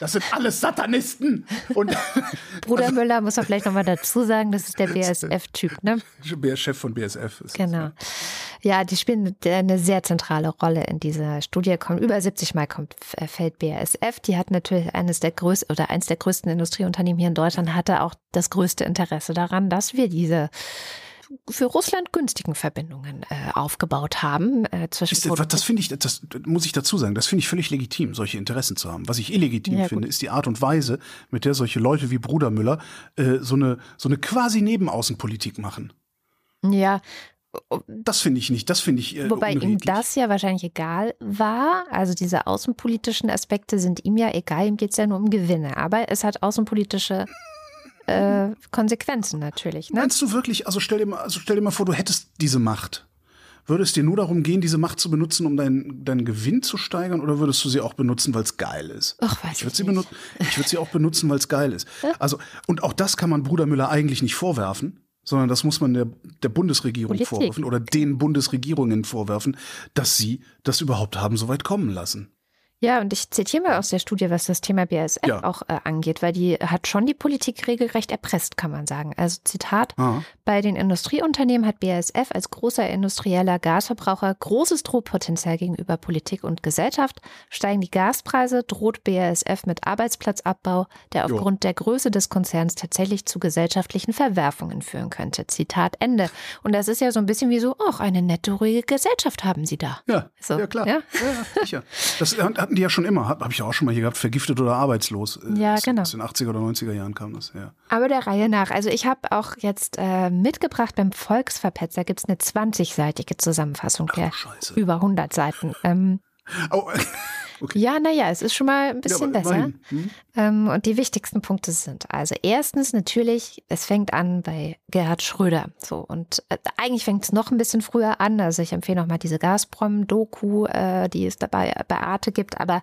Das sind alles Satanisten. Und Bruder also, Müller muss man vielleicht nochmal dazu sagen, das ist der BSF-Typ, ne? Chef von BSF. genau. Ja, die spielen eine sehr zentrale Rolle in dieser Studie. Kommt über 70 Mal kommt, äh, fällt BASF. Die hat natürlich eines der größten oder eins der größten Industrieunternehmen hier in Deutschland hatte auch das größte Interesse daran, dass wir diese für Russland günstigen Verbindungen äh, aufgebaut haben. Äh, zwischen ist, das finde ich, das muss ich dazu sagen, das finde ich völlig legitim, solche Interessen zu haben. Was ich illegitim ja, finde, ist die Art und Weise, mit der solche Leute wie Bruder Müller äh, so eine so eine quasi Nebenaußenpolitik machen. Ja, das finde ich nicht, das finde ich. Äh, Wobei ihm das ja wahrscheinlich egal war. Also diese außenpolitischen Aspekte sind ihm ja egal, ihm geht es ja nur um Gewinne. Aber es hat außenpolitische äh, Konsequenzen natürlich. Ne? Meinst du wirklich, also stell dir mal, also stell dir mal vor, du hättest diese Macht. Würde es dir nur darum gehen, diese Macht zu benutzen, um deinen, deinen Gewinn zu steigern, oder würdest du sie auch benutzen, weil es geil ist? Ach, weiß ich würde sie, benut ich würd sie auch benutzen, weil es geil ist. Also, und auch das kann man Bruder Müller eigentlich nicht vorwerfen, sondern das muss man der, der Bundesregierung Politik. vorwerfen oder den Bundesregierungen vorwerfen, dass sie das überhaupt haben so weit kommen lassen. Ja, und ich zitiere mal aus der Studie, was das Thema BASF Ja. auch äh, angeht, weil die hat schon die Politik regelrecht erpresst, kann man sagen. Also Zitat, Ah. bei den Industrieunternehmen hat BASF als großer industrieller Gasverbraucher großes Drohpotenzial gegenüber Politik und Gesellschaft. Steigen die Gaspreise, droht BASF mit Arbeitsplatzabbau, der Jo. aufgrund der Größe des Konzerns tatsächlich zu gesellschaftlichen Verwerfungen führen könnte. Zitat Ende. Und das ist ja so ein bisschen wie so, ach, eine nette, ruhige Gesellschaft haben sie da. Ja, So, ja klar. ja? ja, sicher. Das hatten die ja schon immer. Habe ich auch schon mal hier gehabt, vergiftet oder arbeitslos. Äh, Ja, aus- genau. Aus den 80er oder 90er Jahren kam das, ja. Aber der Reihe nach. Also ich habe auch jetzt äh, mitgebracht beim Volksverpetzer gibt es eine 20-seitige Zusammenfassung der Scheiße. über 100 Seiten. Ähm, Oh, okay. ja, naja, es ist schon mal ein bisschen Ja, besser. Hm? Und die wichtigsten Punkte sind also erstens natürlich, es fängt an bei Gerhard Schröder. So und äh, eigentlich fängt es noch ein bisschen früher an. Also ich empfehle noch mal diese Gazprom-Doku, äh, die es dabei bei Arte gibt. Aber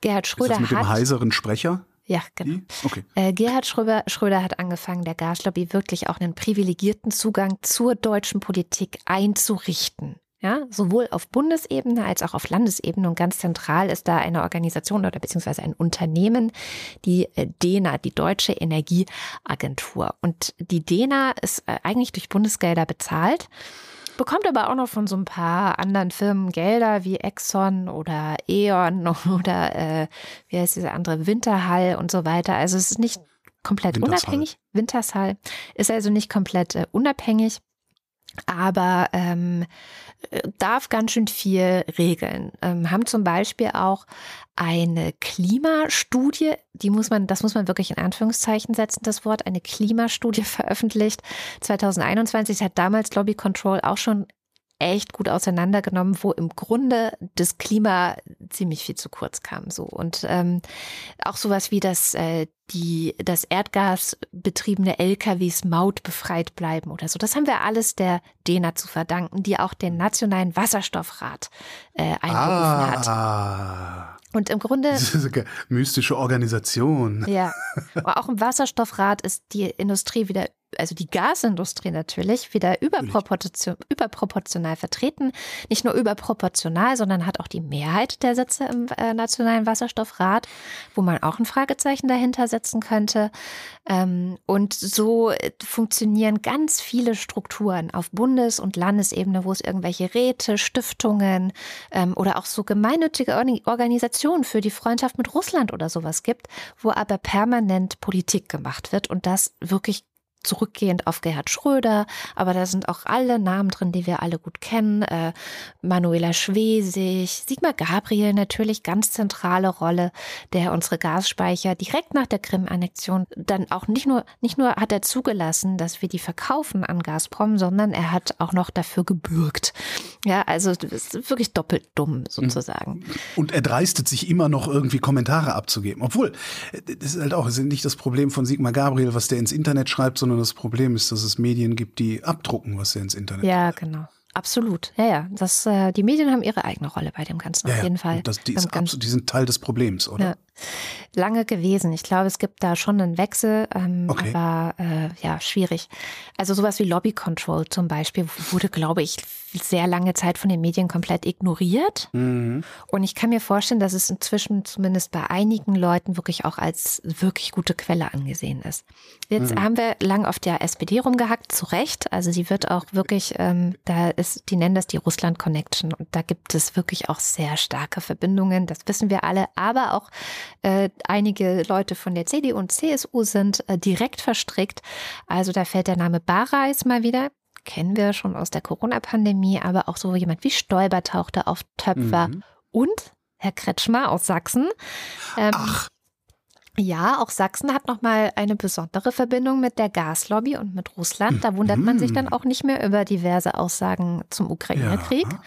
Gerhard Ist Schröder das mit dem hat heiseren Sprecher? ja genau. Okay. Äh, Gerhard Schröder, Schröder hat angefangen, der Gaslobby wirklich auch einen privilegierten Zugang zur deutschen Politik einzurichten. Ja, sowohl auf Bundesebene als auch auf Landesebene. Und ganz zentral ist da eine Organisation oder beziehungsweise ein Unternehmen, die äh, DENA, die Deutsche Energieagentur. Und die DENA ist äh, eigentlich durch Bundesgelder bezahlt bekommt aber auch noch von so ein paar anderen Firmen Gelder wie Exxon oder E.ON oder äh, wie heißt diese andere Winterhall und so weiter. Also es ist nicht komplett Wintershall. unabhängig. Wintershall ist also nicht komplett äh, unabhängig, aber ähm, äh, darf ganz schön viel regeln. Ähm, haben zum Beispiel auch eine Klimastudie, die muss man, das muss man wirklich in Anführungszeichen setzen, das Wort, eine Klimastudie veröffentlicht 2021. Das hat damals Lobby Control auch schon echt gut auseinandergenommen, wo im Grunde das Klima ziemlich viel zu kurz kam. So und ähm, auch sowas wie das äh, die das Erdgas betriebene LKWs mautbefreit bleiben oder so. Das haben wir alles der DENA zu verdanken, die auch den nationalen Wasserstoffrat äh, einberufen hat. Ah, Und im Grunde mystische Organisation. ja, aber auch im Wasserstoffrat ist die Industrie wieder, also die Gasindustrie natürlich, wieder überproportion, überproportional vertreten. Nicht nur überproportional, sondern hat auch die Mehrheit der Sitze im äh, Nationalen Wasserstoffrat, wo man auch ein Fragezeichen dahinter setzen könnte. Ähm, und so äh, funktionieren ganz viele Strukturen auf Bundes- und Landesebene, wo es irgendwelche Räte, Stiftungen ähm, oder auch so gemeinnützige Organisationen für die Freundschaft mit Russland oder sowas gibt, wo aber permanent Politik gemacht wird und das wirklich zurückgehend auf Gerhard Schröder, aber da sind auch alle Namen drin, die wir alle gut kennen. Äh, Manuela Schwesig, Sigmar Gabriel natürlich, ganz zentrale Rolle, der unsere Gasspeicher direkt nach der Krim-Annexion dann auch nicht nur, nicht nur hat er zugelassen, dass wir die verkaufen an Gazprom, sondern er hat auch noch dafür gebürgt. Ja, also das ist wirklich doppelt dumm sozusagen. Und er dreistet sich immer noch irgendwie Kommentare abzugeben. Obwohl, äh, das ist halt auch ist nicht das Problem von Sigmar Gabriel, was der ins Internet schreibt, sondern das Problem ist, dass es Medien gibt, die abdrucken, was er ins Internet Ja, genau. Absolut. Ja, ja. Das, äh, die Medien haben ihre eigene Rolle bei dem Ganzen, Ja, auf jeden Fall. Das, die, ist absolut, die sind Teil des Problems, oder? Ja. Lange gewesen. Ich glaube, es gibt da schon einen Wechsel, ähm, Okay. aber äh, ja, schwierig. Also sowas wie Lobby Control zum Beispiel wurde, glaube ich, sehr lange Zeit von den Medien komplett ignoriert. Mhm. Und ich kann mir vorstellen, dass es inzwischen zumindest bei einigen Leuten wirklich auch als wirklich gute Quelle angesehen ist. Jetzt Mhm. haben wir lang auf der SPD rumgehackt, zu Recht. Also sie wird auch wirklich, ähm, da ist, die nennen das die Russland Connection und da gibt es wirklich auch sehr starke Verbindungen. Das wissen wir alle. Aber auch äh, einige Leute von der CDU und CSU sind äh, direkt verstrickt. Also da fällt der Name Bareis mal wieder. Kennen wir schon aus der Corona-Pandemie, aber auch so jemand wie Stoiber tauchte auf Töpfer Mhm. und Herr Kretschmer aus Sachsen. Ähm, Ach, ja, auch Sachsen hat nochmal eine besondere Verbindung mit der Gaslobby und mit Russland. Da wundert man sich dann auch nicht mehr über diverse Aussagen zum Ukraine-Krieg. Ja.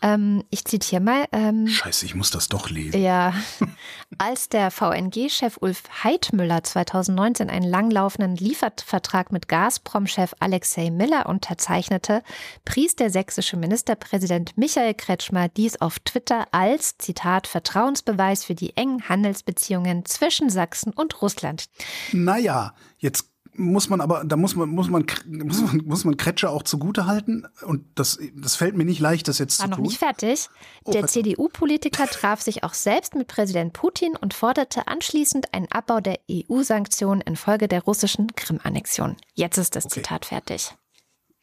Ähm, ich zitiere mal. Ähm, scheiße, ich muss das doch lesen. ja, als der VNG-Chef Ulf Heidmüller 2019 einen langlaufenden Liefervertrag mit Gazprom-Chef Alexei Miller unterzeichnete, pries der sächsische Ministerpräsident Michael Kretschmer dies auf Twitter als, Zitat, Vertrauensbeweis für die engen Handelsbeziehungen zwischen Sachsen und Russland. Naja, jetzt muss man aber, da muss man, muss man, muss man, muss man Kretscher auch zugute halten. Und das, das fällt mir nicht leicht, das jetzt War zu noch tun. nicht fertig. Oh, der was- CDU-Politiker traf sich auch selbst mit Präsident Putin und forderte anschließend einen Abbau der EU-Sanktionen infolge der russischen Krim-Annexion. Jetzt ist das Okay. Zitat fertig.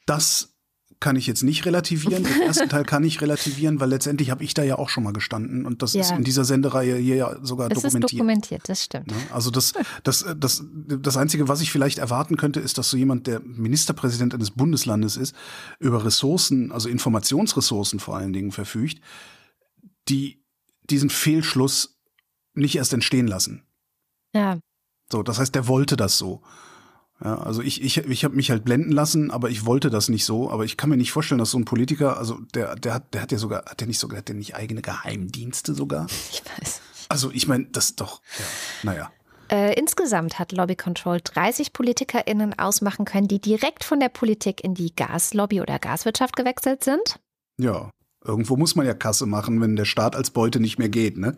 Das kann ich jetzt nicht relativieren. Den ersten Teil kann ich relativieren, weil letztendlich habe ich da ja auch schon mal gestanden und das ist Ja. in dieser Sendereihe hier ja sogar Das ist dokumentiert. dokumentiert, das stimmt. Ne? Also das, das, das, das Einzige, was ich vielleicht erwarten könnte, ist, dass so jemand, der Ministerpräsident eines Bundeslandes ist, über Ressourcen, also Informationsressourcen vor allen Dingen verfügt, die diesen Fehlschluss nicht erst entstehen lassen. Ja, So, das heißt, der wollte das so. Ja, also ich, ich, ich habe mich halt blenden lassen, aber ich wollte das nicht so. Aber ich kann mir nicht vorstellen, dass so ein Politiker, also der, der hat, der hat ja sogar, hat der nicht sogar, hat der nicht eigene Geheimdienste sogar? ich weiß. Also ich meine, das ist doch, ja, naja. Äh, insgesamt hat Lobby Control 30 PolitikerInnen ausmachen können, die direkt von der Politik in die Gaslobby oder Gaswirtschaft gewechselt sind. Ja, irgendwo muss man ja Kasse machen, wenn der Staat als Beute nicht mehr geht, ne?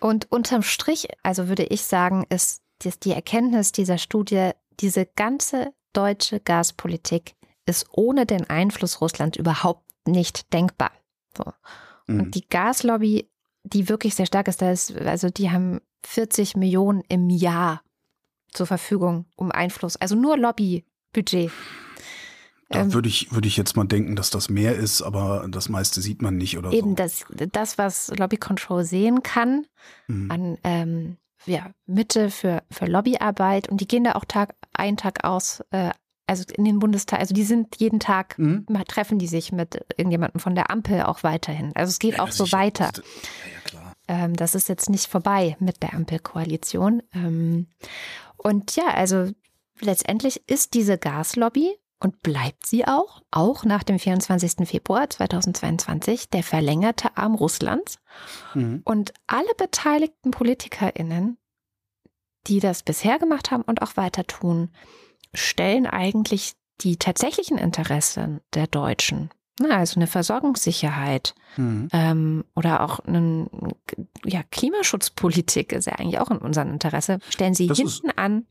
Und unterm Strich, also würde ich sagen, ist dass die Erkenntnis dieser Studie, diese ganze deutsche Gaspolitik ist ohne den Einfluss Russlands überhaupt nicht denkbar. So. Mhm. Und die Gaslobby, die wirklich sehr stark ist, da ist, also die haben 40 Millionen im Jahr zur Verfügung, um Einfluss, also nur Lobbybudget. Da Ähm, würde ich, würde ich jetzt mal denken, dass das mehr ist, aber das meiste sieht man nicht oder Eben so. das, das, was Lobby Control sehen kann, Mhm. an ähm, ja, Mitte für, für Lobbyarbeit und die gehen da auch Tag ein, Tag aus, äh, also in den Bundestag, also die sind jeden Tag, Mhm. treffen die sich mit irgendjemandem von der Ampel auch weiterhin. Also es geht Ja, auch so weiter. Ja, ja, klar. Ähm, das ist jetzt nicht vorbei mit der Ampelkoalition. Ähm, und ja, also letztendlich ist diese Gaslobby und bleibt sie auch, auch nach dem 24. Februar 2022, der verlängerte Arm Russlands. Mhm. Und alle beteiligten PolitikerInnen, die das bisher gemacht haben und auch weiter tun, stellen eigentlich die tatsächlichen Interessen der Deutschen, na, also eine Versorgungssicherheit Mhm. ähm, oder auch eine ja, Klimaschutzpolitik ist ja eigentlich auch in unserem Interesse, stellen sie Das hinten an,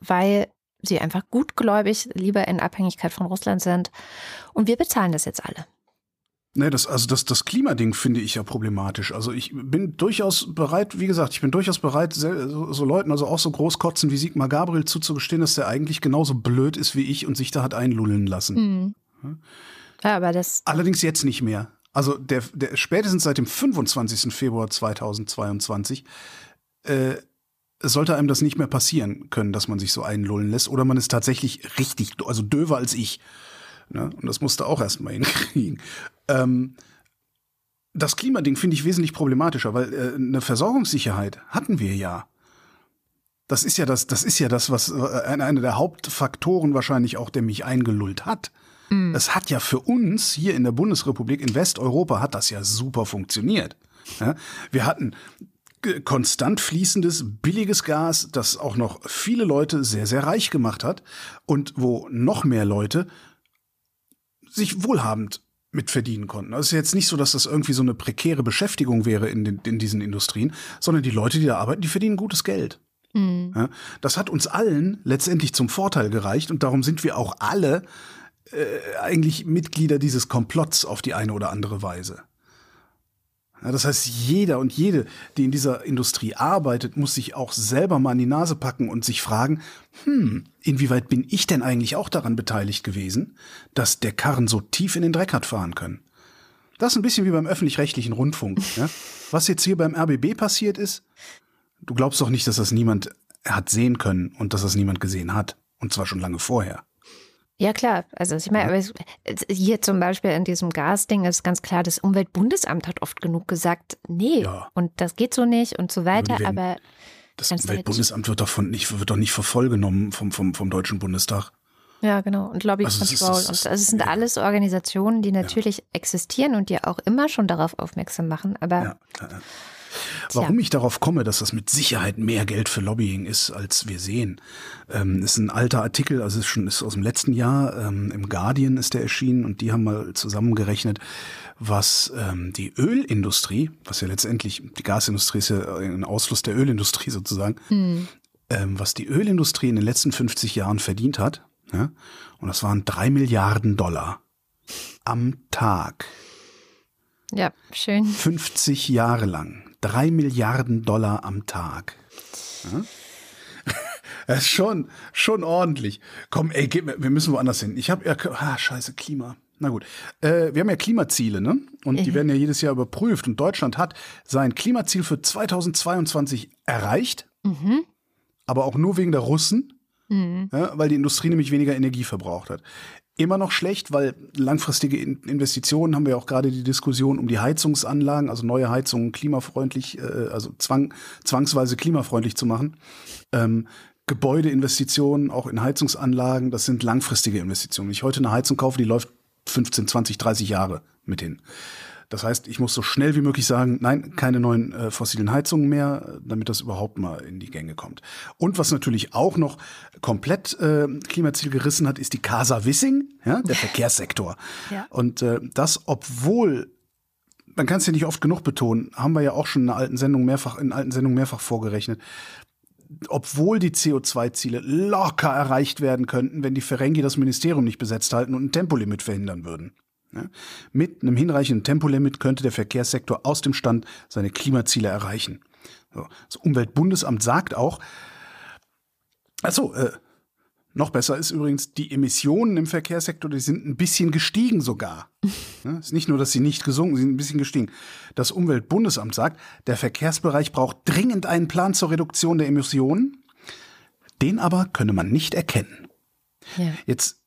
weil sie einfach gutgläubig lieber in Abhängigkeit von Russland sind. Und wir bezahlen das jetzt alle. Nee, das, also das, das Klimading finde ich ja problematisch. Also ich bin durchaus bereit, wie gesagt, ich bin durchaus bereit, so, so Leuten, also auch so Großkotzen wie Sigmar Gabriel zuzugestehen, dass der eigentlich genauso blöd ist wie ich und sich da hat einlullen lassen. Hm. Ja, aber das, Allerdings jetzt nicht mehr. Also der, der spätestens seit dem 25. Februar 2022 äh, sollte einem das nicht mehr passieren können, dass man sich so einlullen lässt. Oder man ist tatsächlich richtig, also döver als ich. Ne? Und das musste auch erstmal hinkriegen. Ähm, das Klimading finde ich wesentlich problematischer, weil äh, eine Versorgungssicherheit hatten wir ja. Das ist ja das, das ist ja das, was äh, einer der Hauptfaktoren wahrscheinlich auch, der mich eingelullt hat. Es hat ja für uns hier in der Bundesrepublik, in Westeuropa, hat das ja super funktioniert. Ja, wir hatten konstant fließendes, billiges Gas, das auch noch viele Leute sehr, sehr reich gemacht hat und wo noch mehr Leute sich wohlhabend mit verdienen konnten. Also es ist jetzt nicht so, dass das irgendwie so eine prekäre Beschäftigung wäre in, den, in diesen Industrien, sondern die Leute, die da arbeiten, die verdienen gutes Geld. hm. Ja, das hat uns allen letztendlich zum Vorteil gereicht und darum sind wir auch alle äh, eigentlich Mitglieder dieses Komplotts auf die eine oder andere Weise. Das heißt, jeder und jede, die in dieser Industrie arbeitet, muss sich auch selber mal an die Nase packen und sich fragen, hm, inwieweit bin ich denn eigentlich auch daran beteiligt gewesen, dass der Karren so tief in den Dreck hat fahren können? Das ist ein bisschen wie beim öffentlich-rechtlichen Rundfunk. Ja? Was jetzt hier beim RBB passiert ist, du glaubst doch nicht, dass das niemand hat sehen können und dass das niemand gesehen hat. Und zwar schon lange vorher. Ja, klar. Also ich meine, hier zum Beispiel in diesem Gasding ist ganz klar, das Umweltbundesamt hat oft genug gesagt, nee, Ja. und das geht so nicht und so weiter, werden- aber Das Umweltbundesamt wird doch, von, nicht, wird doch nicht für voll genommen vom, vom, vom Deutschen Bundestag. ja, genau. Und Lobby Also ist- Control. es ist- und das sind ja. alles Organisationen, die natürlich existieren und die auch immer schon darauf aufmerksam machen, aber Ja. Ja, ja. Warum ich darauf komme, dass das mit Sicherheit mehr Geld für Lobbying ist, als wir sehen, ähm, ist ein alter Artikel, also ist schon ist aus dem letzten Jahr, ähm, im Guardian ist der erschienen und die haben mal zusammengerechnet, was ähm, die Ölindustrie, was ja letztendlich, die Gasindustrie ist ja ein Ausfluss der Ölindustrie sozusagen, ähm, was die Ölindustrie in den letzten 50 Jahren verdient hat. Ja? Und das waren drei Milliarden Dollar am Tag. Ja, schön. 50 Jahre lang. Drei Milliarden Dollar am Tag. Ja? Das ist schon, schon ordentlich. Komm, ey, geh, wir müssen woanders hin. Ich habe ja, ah, scheiße, Klima. Na gut. Äh, wir haben ja Klimaziele, ne? Und die werden ja jedes Jahr überprüft. Und Deutschland hat sein Klimaziel für 2022 erreicht. Aber auch nur wegen der Russen. Ja, weil die Industrie nämlich weniger Energie verbraucht hat. Immer noch schlecht, weil langfristige In Investitionen haben wir auch gerade die Diskussion um die Heizungsanlagen, also neue Heizungen klimafreundlich, äh, also zwang, zwangsweise klimafreundlich zu machen. Ähm, Gebäudeinvestitionen, auch in Heizungsanlagen, das sind langfristige Investitionen. Wenn ich heute eine Heizung kaufe, die läuft 15, 20, 30 Jahre mit hin. Das heißt, ich muss so schnell wie möglich sagen, nein, keine neuen äh, fossilen Heizungen mehr, damit das überhaupt mal in die Gänge kommt. Und was natürlich auch noch komplett äh, Klimaziel gerissen hat, ist die Casa Wissing, ja, der Verkehrssektor. Ja. Und äh, das, obwohl man kann es ja nicht oft genug betonen, haben wir ja auch schon in alten Sendung mehrfach, in alten Sendungen mehrfach vorgerechnet. Obwohl die CO2-Ziele locker erreicht werden könnten, wenn die Ferengi das Ministerium nicht besetzt halten und ein Tempolimit verhindern würden. Ja? Mit einem hinreichenden Tempolimit könnte der Verkehrssektor aus dem Stand seine Klimaziele erreichen. Das Umweltbundesamt sagt auch, also äh, noch besser ist übrigens, die Emissionen im Verkehrssektor, die sind ein bisschen gestiegen sogar. Ja, ist nicht nur, dass sie nicht gesunken, sie sind ein bisschen gestiegen. Das Umweltbundesamt sagt, der Verkehrsbereich braucht dringend einen Plan zur Reduktion der Emissionen. Den aber könne man nicht erkennen. Ja. Jetzt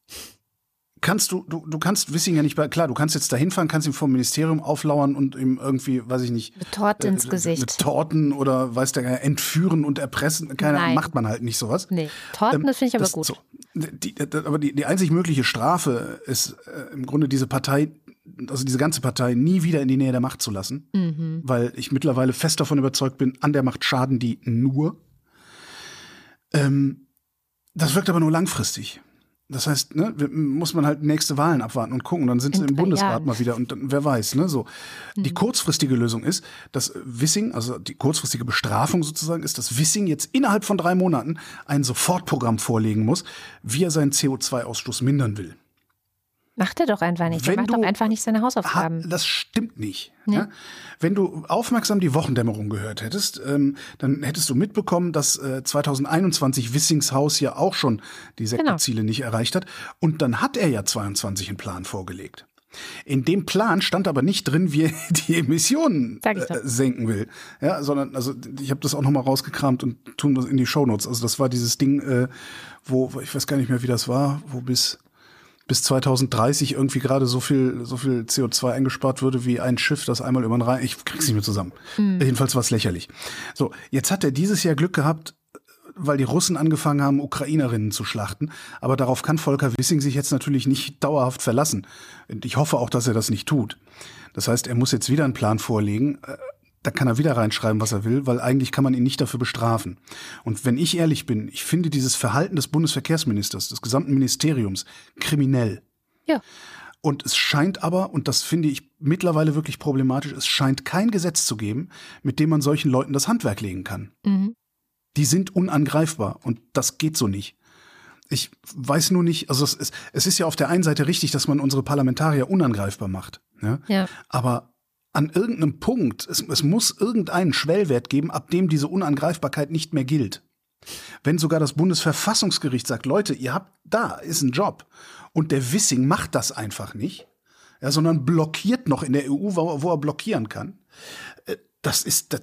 kannst du, du, du kannst Wissing ja nicht, bei- klar, du kannst jetzt da hinfahren, kannst ihm vom Ministerium auflauern und ihm irgendwie, weiß ich nicht, Mit Torte ins äh, Gesicht. Mit Torten oder weiß der entführen und erpressen. Keine Nein. macht man halt nicht sowas. Nee, Torten, das finde ich aber Ähm, das- gut. So, die, die, aber die, die einzig mögliche Strafe ist äh, im Grunde diese Partei, also diese ganze Partei nie wieder in die Nähe der Macht zu lassen, Mhm. weil ich mittlerweile fest davon überzeugt bin, an der Macht schaden die nur. Ähm, das wirkt aber nur langfristig. Das heißt, ne, muss man halt nächste Wahlen abwarten und gucken. Dann sind sie im drei Bundesrat Jahren. mal wieder und dann, wer weiß, ne, so. Mhm. Die kurzfristige Lösung ist, dass Wissing, also die kurzfristige Bestrafung sozusagen ist, dass Wissing jetzt innerhalb von drei Monaten ein Sofortprogramm vorlegen muss, wie er seinen CO2-Ausstoß mindern will. Macht er doch einfach nicht. Er macht doch einfach nicht seine Ha, Hausaufgaben. das stimmt nicht. Ja? Wenn du aufmerksam die Wochendämmerung gehört hättest, ähm, dann hättest du mitbekommen, dass äh, 2021 Wissings Haus ja auch schon die Genau. Sektorziele nicht erreicht hat. Und dann hat er ja 22 einen Plan vorgelegt. In dem Plan stand aber nicht drin, wie er die Emissionen äh, senken will. Ja, sondern, also ich habe das auch nochmal rausgekramt und tun das in die Shownotes. Also das war dieses Ding, äh, wo, ich weiß gar nicht mehr, wie das war, wo bis bis 2030 irgendwie gerade so viel, so viel CO2 eingespart würde wie ein Schiff, das einmal über den Rhein. Ich krieg's nicht mehr zusammen. Jedenfalls war es lächerlich. So, jetzt hat er dieses Jahr Glück gehabt, weil die Russen angefangen haben, Ukrainerinnen zu schlachten. Aber darauf kann Volker Wissing sich jetzt natürlich nicht dauerhaft verlassen. Und ich hoffe auch, dass er das nicht tut. Das heißt, er muss jetzt wieder einen Plan vorlegen. Da kann er wieder reinschreiben, was er will, weil eigentlich kann man ihn nicht dafür bestrafen. Und wenn ich ehrlich bin, ich finde dieses Verhalten des Bundesverkehrsministers, des gesamten Ministeriums, kriminell. Ja. Und es scheint aber, und das finde ich mittlerweile wirklich problematisch, es scheint kein Gesetz zu geben, mit dem man solchen Leuten das Handwerk legen kann. Mhm. Die sind unangreifbar und das geht so nicht. Ich weiß nur nicht, also es ist, es ist ja auf der einen Seite richtig, dass man unsere Parlamentarier unangreifbar macht. Ja? Ja. Aber an irgendeinem Punkt, es, es muss irgendeinen Schwellwert geben, ab dem diese Unangreifbarkeit nicht mehr gilt. Wenn sogar das Bundesverfassungsgericht sagt, Leute, ihr habt da, ist ein Job. Und der Wissing macht das einfach nicht, ja, sondern blockiert noch in der EU, wo, wo er blockieren kann. Äh, Das ist, das,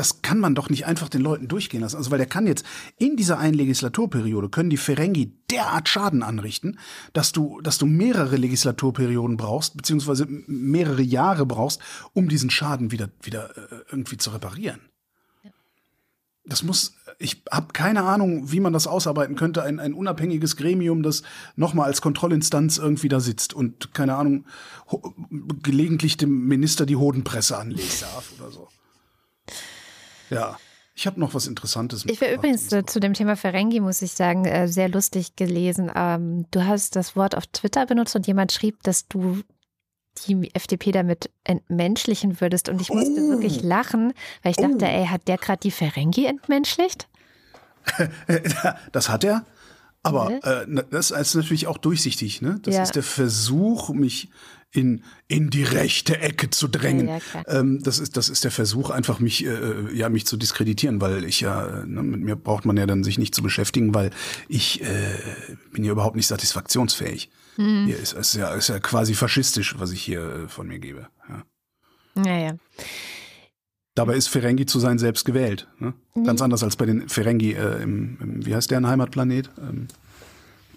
das kann man doch nicht einfach den Leuten durchgehen lassen. Also, weil der kann jetzt in dieser einen Legislaturperiode können die Ferengi derart Schaden anrichten, dass du, dass du mehrere Legislaturperioden brauchst, beziehungsweise mehrere Jahre brauchst, um diesen Schaden wieder, wieder äh, irgendwie zu reparieren. Das muss, ich habe keine Ahnung, wie man das ausarbeiten könnte. Ein, ein unabhängiges Gremium, das nochmal als Kontrollinstanz irgendwie da sitzt und, keine Ahnung, gelegentlich dem Minister die Hodenpresse anlegen darf oder so. Ja, ich habe noch was Interessantes. Ich war übrigens äh, zu dem Thema Ferengi, muss ich sagen, äh, sehr lustig gelesen. Ähm, du hast das Wort auf Twitter benutzt und jemand schrieb, dass du die FDP damit entmenschlichen würdest. Und ich musste Oh. wirklich lachen, weil ich dachte, Oh. ey, hat der gerade die Ferengi entmenschlicht? das hat er. Aber äh, das ist natürlich auch durchsichtig. Ne? Das ja. ist der Versuch, mich in, in die rechte Ecke zu drängen. Ja, ähm, das, ist, das ist der Versuch, einfach mich, äh, ja, mich zu diskreditieren, weil ich ja, ne, mit mir braucht man ja dann sich nicht zu beschäftigen, weil ich äh, bin ja überhaupt nicht satisfaktionsfähig. Mhm. Hier ist, ist, ja, ist ja quasi faschistisch, was ich hier äh, von mir gebe. Ja, ja. ja. Dabei ist Ferengi zu sein selbst gewählt. Ne? Mhm. Ganz anders als bei den Ferengi äh, im, im, wie heißt deren Heimatplanet? Ähm,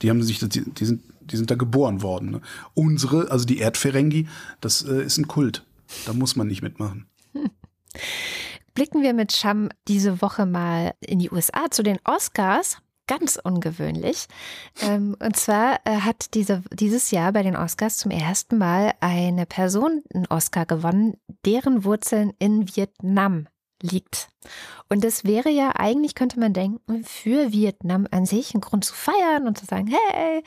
die haben sich, die, die, sind, die sind da geboren worden. Ne? Unsere, also die Erdferengi, das äh, ist ein Kult. Da muss man nicht mitmachen. Blicken wir mit Scham diese Woche mal in die USA zu den Oscars ganz ungewöhnlich. Ähm, und zwar äh, hat diese, dieses Jahr bei den Oscars zum ersten Mal eine Person einen Oscar gewonnen, deren Wurzeln in Vietnam liegt. Und das wäre ja eigentlich, könnte man denken, für Vietnam an sich ein Grund zu feiern und zu sagen, hey,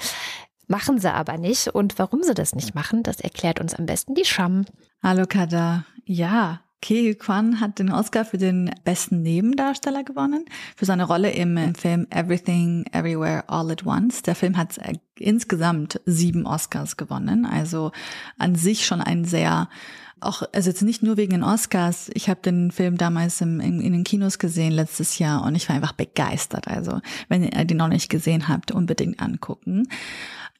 machen sie aber nicht. Und warum sie das nicht machen, das erklärt uns am besten die Scham. Hallo Kada. Ja, Ke Kwan hat den Oscar für den besten Nebendarsteller gewonnen, für seine Rolle im Film Everything Everywhere All at Once. Der Film hat äh, insgesamt sieben Oscars gewonnen, also an sich schon ein sehr auch, also jetzt nicht nur wegen den Oscars. Ich habe den Film damals im, in, in, den Kinos gesehen letztes Jahr und ich war einfach begeistert. Also wenn ihr den noch nicht gesehen habt, unbedingt angucken.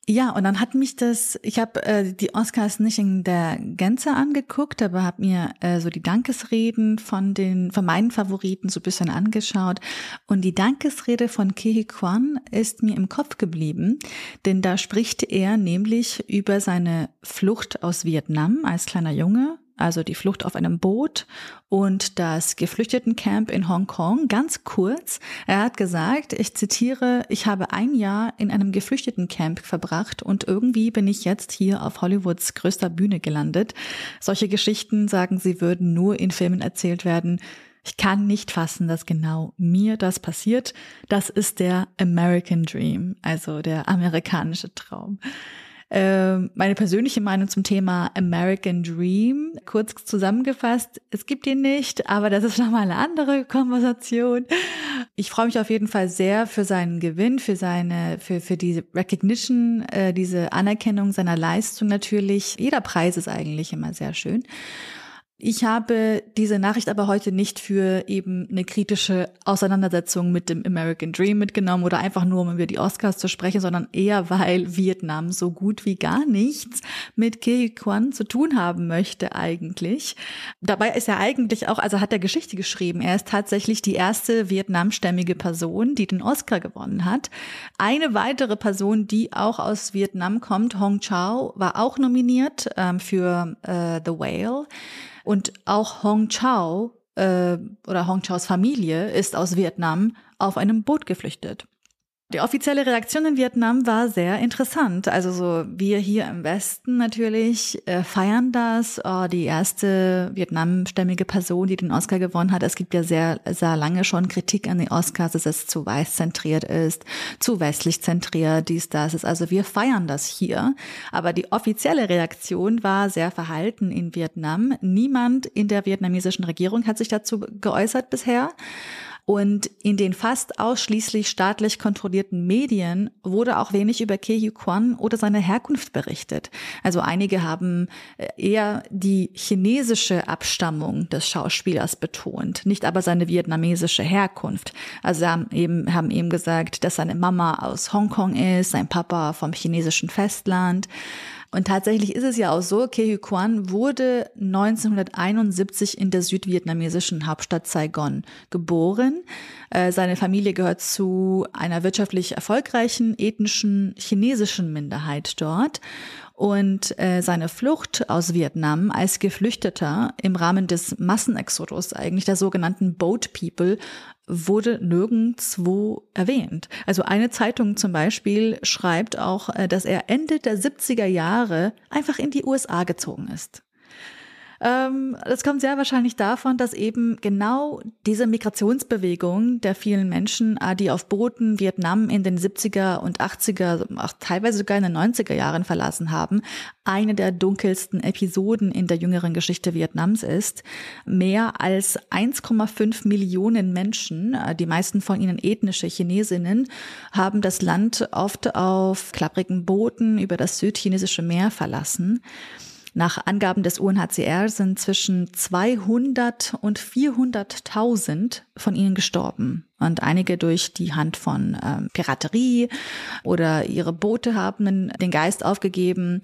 Ja, und dann hat mich das, ich habe äh, die Oscars nicht in der Gänze angeguckt, aber habe mir äh, so die Dankesreden von den von meinen Favoriten so ein bisschen angeschaut. Und die Dankesrede von Kehi Kwan ist mir im Kopf geblieben, denn da spricht er nämlich über seine Flucht aus Vietnam als kleiner Junge also die Flucht auf einem Boot und das Geflüchtetencamp in Hongkong. Ganz kurz, er hat gesagt, ich zitiere, ich habe ein Jahr in einem Geflüchtetencamp verbracht und irgendwie bin ich jetzt hier auf Hollywoods größter Bühne gelandet. Solche Geschichten, sagen sie, würden nur in Filmen erzählt werden. Ich kann nicht fassen, dass genau mir das passiert. Das ist der American Dream, also der amerikanische Traum. Ähm, meine persönliche Meinung zum Thema American Dream, kurz zusammengefasst, es gibt ihn nicht, aber das ist nochmal eine andere Konversation. Ich freue mich auf jeden Fall sehr für seinen Gewinn, für seine, für, für diese Recognition, äh, diese Anerkennung seiner Leistung natürlich. Jeder Preis ist eigentlich immer sehr schön. Ich habe diese Nachricht aber heute nicht für eben eine kritische Auseinandersetzung mit dem American Dream mitgenommen oder einfach nur, um über die Oscars zu sprechen, sondern eher, weil Vietnam so gut wie gar nichts mit Ke Quan zu tun haben möchte eigentlich. Dabei ist er eigentlich auch, also hat er Geschichte geschrieben. Er ist tatsächlich die erste vietnamstämmige Person, die den Oscar gewonnen hat. Eine weitere Person, die auch aus Vietnam kommt, Hong Chao, war auch nominiert ähm, für äh, The Whale. Und auch Hong Chao äh, oder Hong Chaos Familie ist aus Vietnam auf einem Boot geflüchtet. Die offizielle Reaktion in Vietnam war sehr interessant. Also so wir hier im Westen natürlich äh, feiern das. Oh, die erste vietnamstämmige Person, die den Oscar gewonnen hat. Es gibt ja sehr, sehr lange schon Kritik an den Oscars, dass es zu weiß zentriert ist, zu westlich zentriert, dies, das ist. Also wir feiern das hier. Aber die offizielle Reaktion war sehr verhalten in Vietnam. Niemand in der vietnamesischen Regierung hat sich dazu geäußert bisher. Und in den fast ausschließlich staatlich kontrollierten Medien wurde auch wenig über Ke Huy Quan oder seine Herkunft berichtet. Also einige haben äh, eher die chinesische Abstammung des Schauspielers betont, nicht aber seine vietnamesische Herkunft. Also haben eben, haben eben gesagt, dass seine Mama aus Hongkong ist, sein Papa vom chinesischen Festland. Und tatsächlich ist es ja auch so, Ke Huy Quan wurde 1971 in der südvietnamesischen Hauptstadt Saigon geboren. Äh, seine Familie gehört zu einer wirtschaftlich erfolgreichen ethnischen chinesischen Minderheit dort. Und äh, seine Flucht aus Vietnam als Geflüchteter im Rahmen des Massenexodus, eigentlich der sogenannten Boat People, wurde nirgendswo erwähnt. Also eine Zeitung zum Beispiel schreibt auch, äh, dass er Ende der 70er Jahre einfach in die USA gezogen ist. Ähm, das kommt sehr wahrscheinlich davon, dass eben genau diese Migrationsbewegung der vielen Menschen, äh, die auf Booten Vietnam in den 70er und 80er, auch teilweise sogar in den 90er Jahren verlassen haben, eine der dunkelsten Episoden in der jüngeren Geschichte Vietnams ist. Mehr als 1,5 Millionen Menschen, äh, die meisten von ihnen ethnische Chinesinnen, haben das Land oft auf klapprigen Booten über das südchinesische Meer verlassen. Nach Angaben des UNHCR sind zwischen 200 und 400.000 von ihnen gestorben und einige durch die Hand von ähm, Piraterie oder ihre Boote haben den Geist aufgegeben.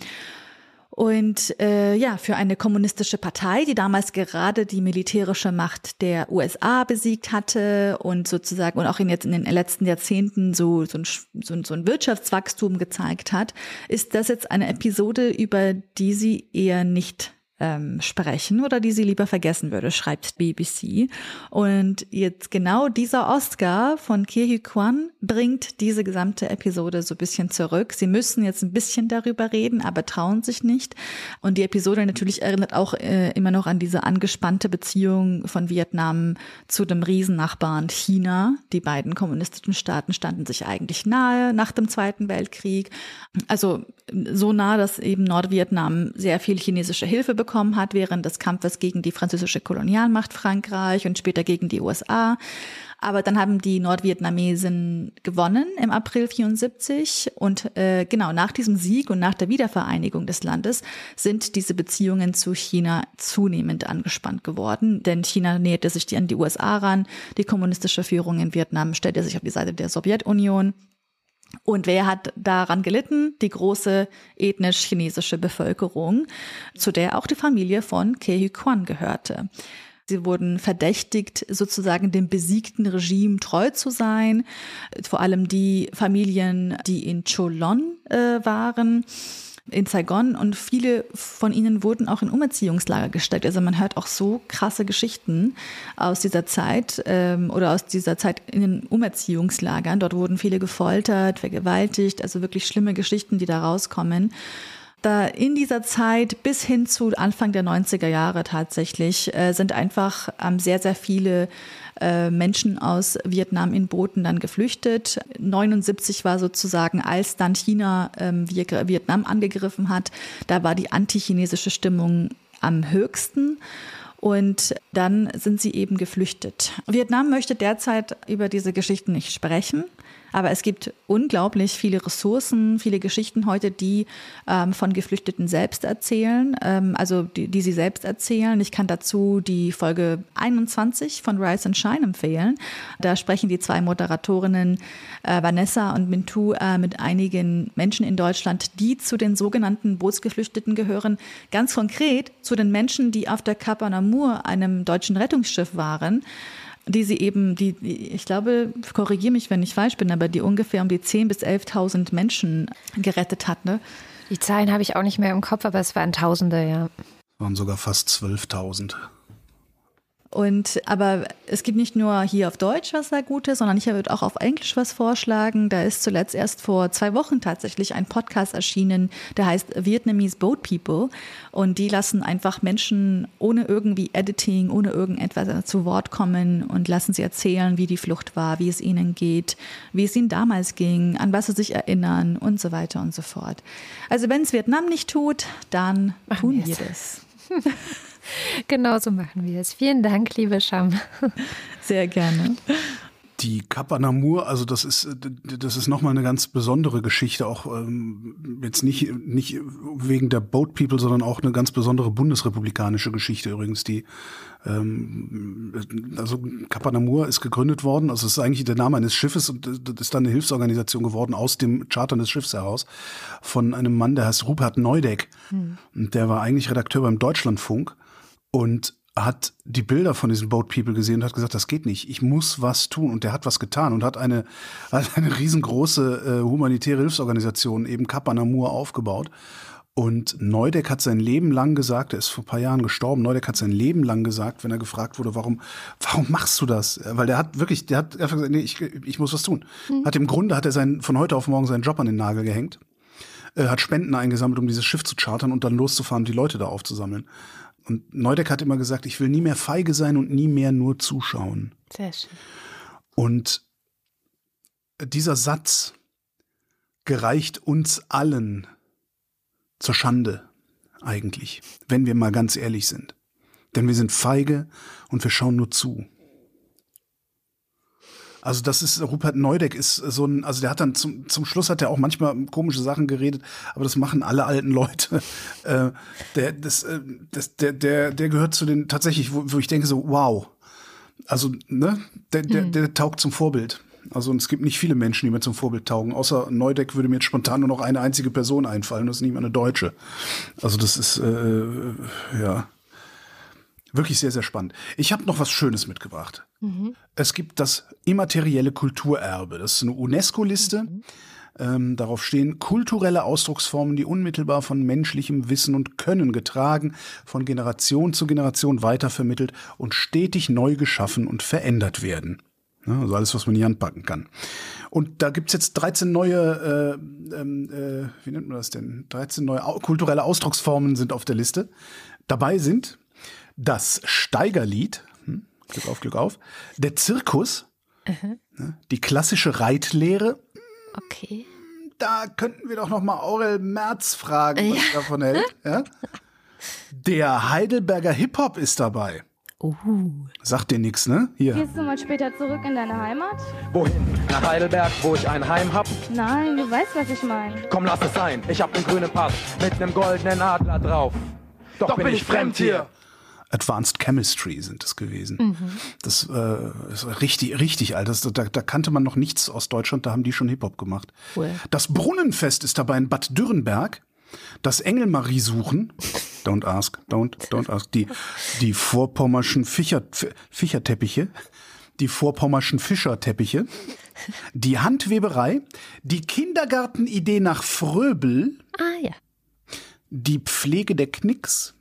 Und äh, ja, für eine kommunistische Partei, die damals gerade die militärische Macht der USA besiegt hatte und sozusagen und auch in jetzt in den letzten Jahrzehnten so so ein, so ein, so ein Wirtschaftswachstum gezeigt hat, ist das jetzt eine Episode, über die sie eher nicht ähm, sprechen oder die sie lieber vergessen würde, schreibt BBC. Und jetzt genau dieser Oscar von Kehi Kwan bringt diese gesamte Episode so ein bisschen zurück. Sie müssen jetzt ein bisschen darüber reden, aber trauen sich nicht. Und die Episode natürlich erinnert auch äh, immer noch an diese angespannte Beziehung von Vietnam zu dem Riesennachbarn China. Die beiden kommunistischen Staaten standen sich eigentlich nahe nach dem Zweiten Weltkrieg. Also so nah, dass eben Nordvietnam sehr viel chinesische Hilfe bekommt bekommen hat während des Kampfes gegen die französische Kolonialmacht Frankreich und später gegen die USA. Aber dann haben die Nordvietnamesen gewonnen im April 74 und äh, genau nach diesem Sieg und nach der Wiedervereinigung des Landes sind diese Beziehungen zu China zunehmend angespannt geworden, denn China näherte sich an die USA ran, die kommunistische Führung in Vietnam stellte sich auf die Seite der Sowjetunion und wer hat daran gelitten? Die große ethnisch-chinesische Bevölkerung, zu der auch die Familie von Kehui Kwan gehörte. Sie wurden verdächtigt, sozusagen dem besiegten Regime treu zu sein. Vor allem die Familien, die in Cholon äh, waren in Saigon und viele von ihnen wurden auch in Umerziehungslager gesteckt. Also man hört auch so krasse Geschichten aus dieser Zeit ähm, oder aus dieser Zeit in den Umerziehungslagern. Dort wurden viele gefoltert, vergewaltigt, also wirklich schlimme Geschichten, die da rauskommen da in dieser Zeit bis hin zu Anfang der 90er Jahre tatsächlich äh, sind einfach ähm, sehr, sehr viele äh, Menschen aus Vietnam in Booten dann geflüchtet. 79 war sozusagen, als dann China ähm, Vietnam angegriffen hat, da war die antichinesische Stimmung am höchsten. Und dann sind sie eben geflüchtet. Vietnam möchte derzeit über diese Geschichten nicht sprechen. Aber es gibt unglaublich viele Ressourcen, viele Geschichten heute, die ähm, von Geflüchteten selbst erzählen, ähm, also die, die sie selbst erzählen. Ich kann dazu die Folge 21 von Rise and Shine empfehlen. Da sprechen die zwei Moderatorinnen äh, Vanessa und Mintu äh, mit einigen Menschen in Deutschland, die zu den sogenannten Bootsgeflüchteten gehören. Ganz konkret zu den Menschen, die auf der Kapa Namur, einem deutschen Rettungsschiff waren die sie eben, die, ich glaube, korrigiere mich, wenn ich falsch bin, aber die ungefähr um die 10.000 bis 11.000 Menschen gerettet hat. Ne? Die Zahlen habe ich auch nicht mehr im Kopf, aber es waren Tausende, ja. Waren sogar fast 12.000. Und aber es gibt nicht nur hier auf Deutsch was sehr Gutes, sondern ich würde auch auf Englisch was vorschlagen. Da ist zuletzt erst vor zwei Wochen tatsächlich ein Podcast erschienen, der heißt Vietnamese Boat People. Und die lassen einfach Menschen ohne irgendwie Editing, ohne irgendetwas zu Wort kommen und lassen sie erzählen, wie die Flucht war, wie es ihnen geht, wie es ihnen damals ging, an was sie sich erinnern und so weiter und so fort. Also wenn es Vietnam nicht tut, dann Machen tun wir das. Genau so machen wir es. Vielen Dank, liebe Scham. Sehr gerne. Die Kapa Namur, also das ist das ist nochmal eine ganz besondere Geschichte, auch ähm, jetzt nicht nicht wegen der Boat People, sondern auch eine ganz besondere bundesrepublikanische Geschichte übrigens. Die ähm, also Kapa Namur ist gegründet worden, also es ist eigentlich der Name eines Schiffes und das ist dann eine Hilfsorganisation geworden aus dem Chartern des Schiffs heraus von einem Mann, der heißt Rupert Neudeck hm. und der war eigentlich Redakteur beim Deutschlandfunk und hat die Bilder von diesen Boat People gesehen und hat gesagt, das geht nicht, ich muss was tun. Und der hat was getan und hat eine, hat eine riesengroße äh, humanitäre Hilfsorganisation, eben Kappa Namur, aufgebaut. Und Neudeck hat sein Leben lang gesagt, er ist vor ein paar Jahren gestorben, Neudeck hat sein Leben lang gesagt, wenn er gefragt wurde, warum, warum machst du das? Weil der hat wirklich, der hat einfach gesagt, nee, ich, ich muss was tun. Mhm. Hat im Grunde, hat er sein, von heute auf morgen seinen Job an den Nagel gehängt, äh, hat Spenden eingesammelt, um dieses Schiff zu chartern und dann loszufahren, die Leute da aufzusammeln Und Neudeck hat immer gesagt, ich will nie mehr feige sein und nie mehr nur zuschauen. Sehr schön. Und dieser Satz gereicht uns allen zur Schande eigentlich, wenn wir mal ganz ehrlich sind. Denn wir sind feige und wir schauen nur zu. Also das ist, Rupert Neudeck ist so ein, also der hat dann zum, zum Schluss hat er auch manchmal komische Sachen geredet, aber das machen alle alten Leute. Äh, der, das, äh, das, der, der, der gehört zu den, tatsächlich, wo, wo ich denke so, wow. Also, ne, der, der, Mhm. der taugt zum Vorbild. Also es gibt nicht viele Menschen, die mir zum Vorbild taugen. Außer Neudeck würde mir jetzt spontan nur noch eine einzige Person einfallen, das ist nicht mal eine Deutsche. Also das ist, äh, ja, wirklich sehr, sehr spannend. Ich habe noch was Schönes mitgebracht. Es gibt das immaterielle Kulturerbe. Das ist eine UNESCO-Liste. Ähm, darauf stehen kulturelle Ausdrucksformen, die unmittelbar von menschlichem Wissen und Können getragen, von Generation zu Generation weitervermittelt und stetig neu geschaffen und verändert werden. Ja, also alles, was man in die Hand packen kann. Und da gibt's jetzt 13 neue, äh, ähm, äh, wie nennt man das denn? 13 neue kulturelle Ausdrucksformen sind auf der Liste. Dabei sind das Steigerlied, hm, Glück auf, Glück auf, der Zirkus, ne, die klassische Reitlehre. Okay. Da könnten wir doch noch mal Aurel Merz fragen, was er davon hält. Ja? Der Heidelberger Hip-Hop ist dabei. Uh. Sagt dir nichts, ne? Hier. Gehst du mal später zurück in deine Heimat? Wohin? Nach Heidelberg, wo ich ein Heim hab? Nein, du weißt, was ich meine. Komm, lass es sein. Ich hab den grünen Pass mit nem goldenen Adler drauf. Doch, bin ich fremd hier. Advanced Chemistry sind es gewesen. Das äh, ist richtig, richtig alt. Das, da, da kannte man noch nichts aus Deutschland, da haben die schon Hip-Hop gemacht. Cool. Das Brunnenfest ist dabei in Bad Dürrenberg. Das Engelmarie suchen. Don't ask, don't, don't ask. Die, die vorpommerschen Fischer, Fischerteppiche. Die vorpommerschen Fischerteppiche. Die Handweberei. Die Kindergartenidee nach Fröbel. Ah ja. Die Pflege der Knicks.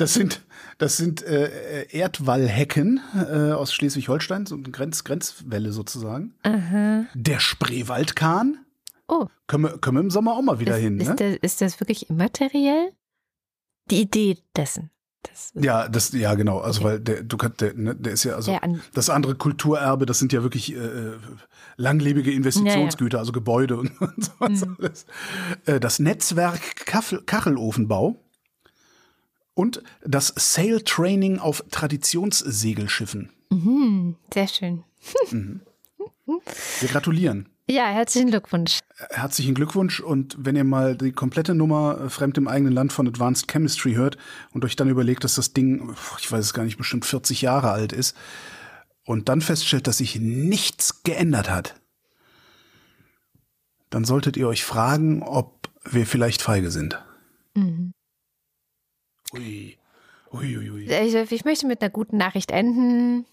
Das sind, das sind äh, Erdwallhecken äh, aus Schleswig-Holstein, so eine Grenz, Grenzwelle sozusagen. Der Spreewaldkahn. Oh, Können wir, können wir im Sommer auch mal wieder ist, hin, ist, ne? das, ist das wirklich immateriell? Die Idee dessen. Das Ja, das, ja, genau. Also, weil der, du kannst, der, ne, der ist ja, also, an- das andere Kulturerbe, das sind ja wirklich äh, langlebige Investitionsgüter, also Gebäude und, und sowas Mhm. alles. Äh, das Netzwerk Kachel, Kachelofenbau und das Sail Training auf Traditionssegelschiffen. Mhm, sehr schön. Wir gratulieren. Ja, herzlichen Glückwunsch. Herzlichen Glückwunsch und wenn ihr mal die komplette Nummer äh, Fremd im eigenen Land von Advanced Chemistry hört und euch dann überlegt, dass das Ding, ich weiß es gar nicht, bestimmt 40 Jahre alt ist und dann feststellt, dass sich nichts geändert hat, dann solltet ihr euch fragen, ob wir vielleicht feige sind. Mhm. Ui. Ui, ui, ui. Also ich möchte mit einer guten Nachricht enden.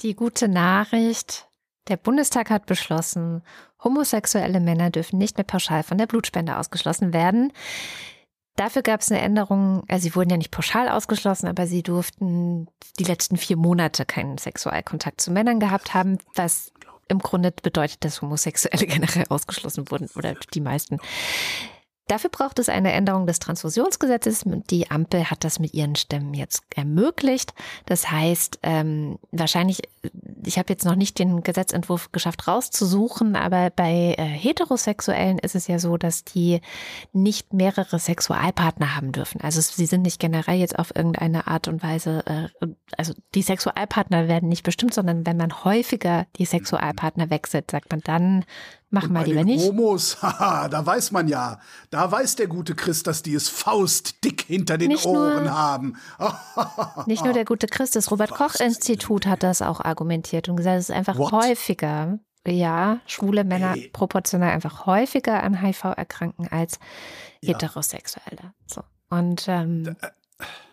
Die gute Nachricht. Der Bundestag hat beschlossen, homosexuelle Männer dürfen nicht mehr pauschal von der Blutspende ausgeschlossen werden. Dafür gab es eine Änderung, also sie wurden ja nicht pauschal ausgeschlossen, aber sie durften die letzten vier Monate keinen Sexualkontakt zu Männern gehabt haben, was im Grunde bedeutet, dass Homosexuelle generell ausgeschlossen wurden oder die meisten. Dafür braucht es eine Änderung des Transfusionsgesetzes. Die Ampel hat das mit ihren Stimmen jetzt ermöglicht. Das heißt, ähm, wahrscheinlich, ich habe jetzt noch nicht den Gesetzentwurf geschafft rauszusuchen, aber bei äh, Heterosexuellen ist es ja so, dass die nicht mehrere Sexualpartner haben dürfen. Also sie sind nicht generell jetzt auf irgendeine Art und Weise, äh, also die Sexualpartner werden nicht bestimmt, sondern wenn man häufiger die Sexualpartner wechselt, sagt man dann, mach Und mal lieber nicht. Homos, haha, da weiß man ja, da weiß der gute Christ, dass die es faustdick hinter den Nicht nur- Ohren haben. Nicht nur der gute Christ, das Robert-Koch-Institut hat das auch argumentiert und gesagt, es ist einfach What? häufiger, ja, schwule Männer Ey. proportional einfach häufiger an HIV erkranken als Ja. Heterosexuelle. So. Und ähm,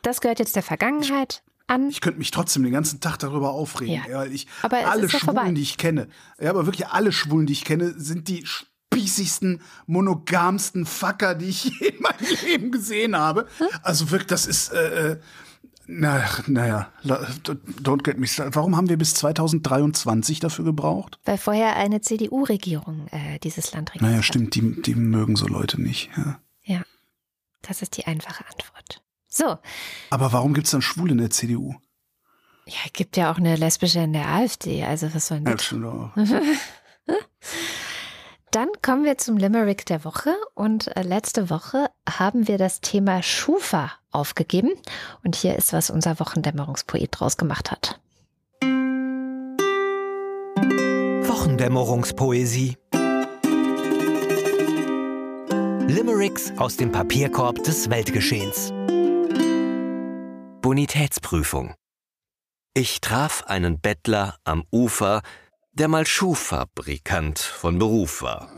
das gehört jetzt der Vergangenheit an. Ich könnte mich trotzdem den ganzen Tag darüber aufregen. Ja. Weil ich, Aber alle Schwulen, vorbei. die ich kenne, ja, aber wirklich alle Schwulen, die ich kenne, sind die spießigsten, monogamsten Fucker, die ich je in meinem Leben gesehen habe. Also wirklich, das ist, äh, äh, na, naja, don't get me started. Warum haben wir bis 2023 dafür gebraucht? Weil vorher eine CDU-Regierung äh, dieses Land regiert Naja, stimmt, die, die mögen so Leute nicht. Ja. Ja, das ist die einfache Antwort. So, Aber warum gibt's dann Schwule in der CDU? ja, gibt ja auch eine lesbische in der AfD, also was soll denn das? Dann kommen wir zum Limerick der Woche und äh, letzte Woche haben wir das Thema Schufa aufgegeben und hier ist, was unser Wochendämmerungspoet draus gemacht hat. Wochendämmerungspoesie. Limericks aus dem Papierkorb des Weltgeschehens. Bonitätsprüfung. Ich traf einen Bettler am Ufer, der mal Schuhfabrikant von Beruf war.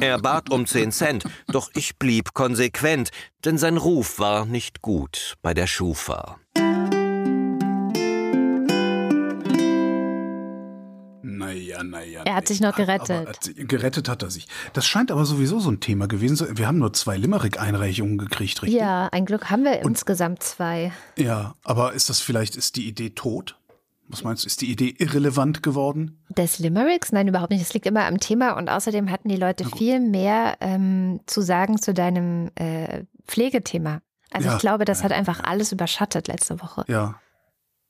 Er bat um 10 Cent, doch ich blieb konsequent, denn sein Ruf war nicht gut bei der Schufa. Naja, naja. Er hat sich noch gerettet. Aber, hat, gerettet hat er sich. Das scheint aber sowieso so ein Thema gewesen. Wir haben nur zwei Limerick-Einreichungen gekriegt, richtig? Ja, ein Glück haben wir insgesamt zwei. Ja, aber ist das vielleicht, ist die Idee tot? Was meinst du, ist die Idee irrelevant geworden? Des Limericks? Nein, überhaupt nicht. Es liegt immer am Thema und außerdem hatten die Leute viel mehr ähm, zu sagen zu deinem äh, Pflegethema. Also Ja, ich glaube, das hat einfach alles überschattet letzte Woche. Ja.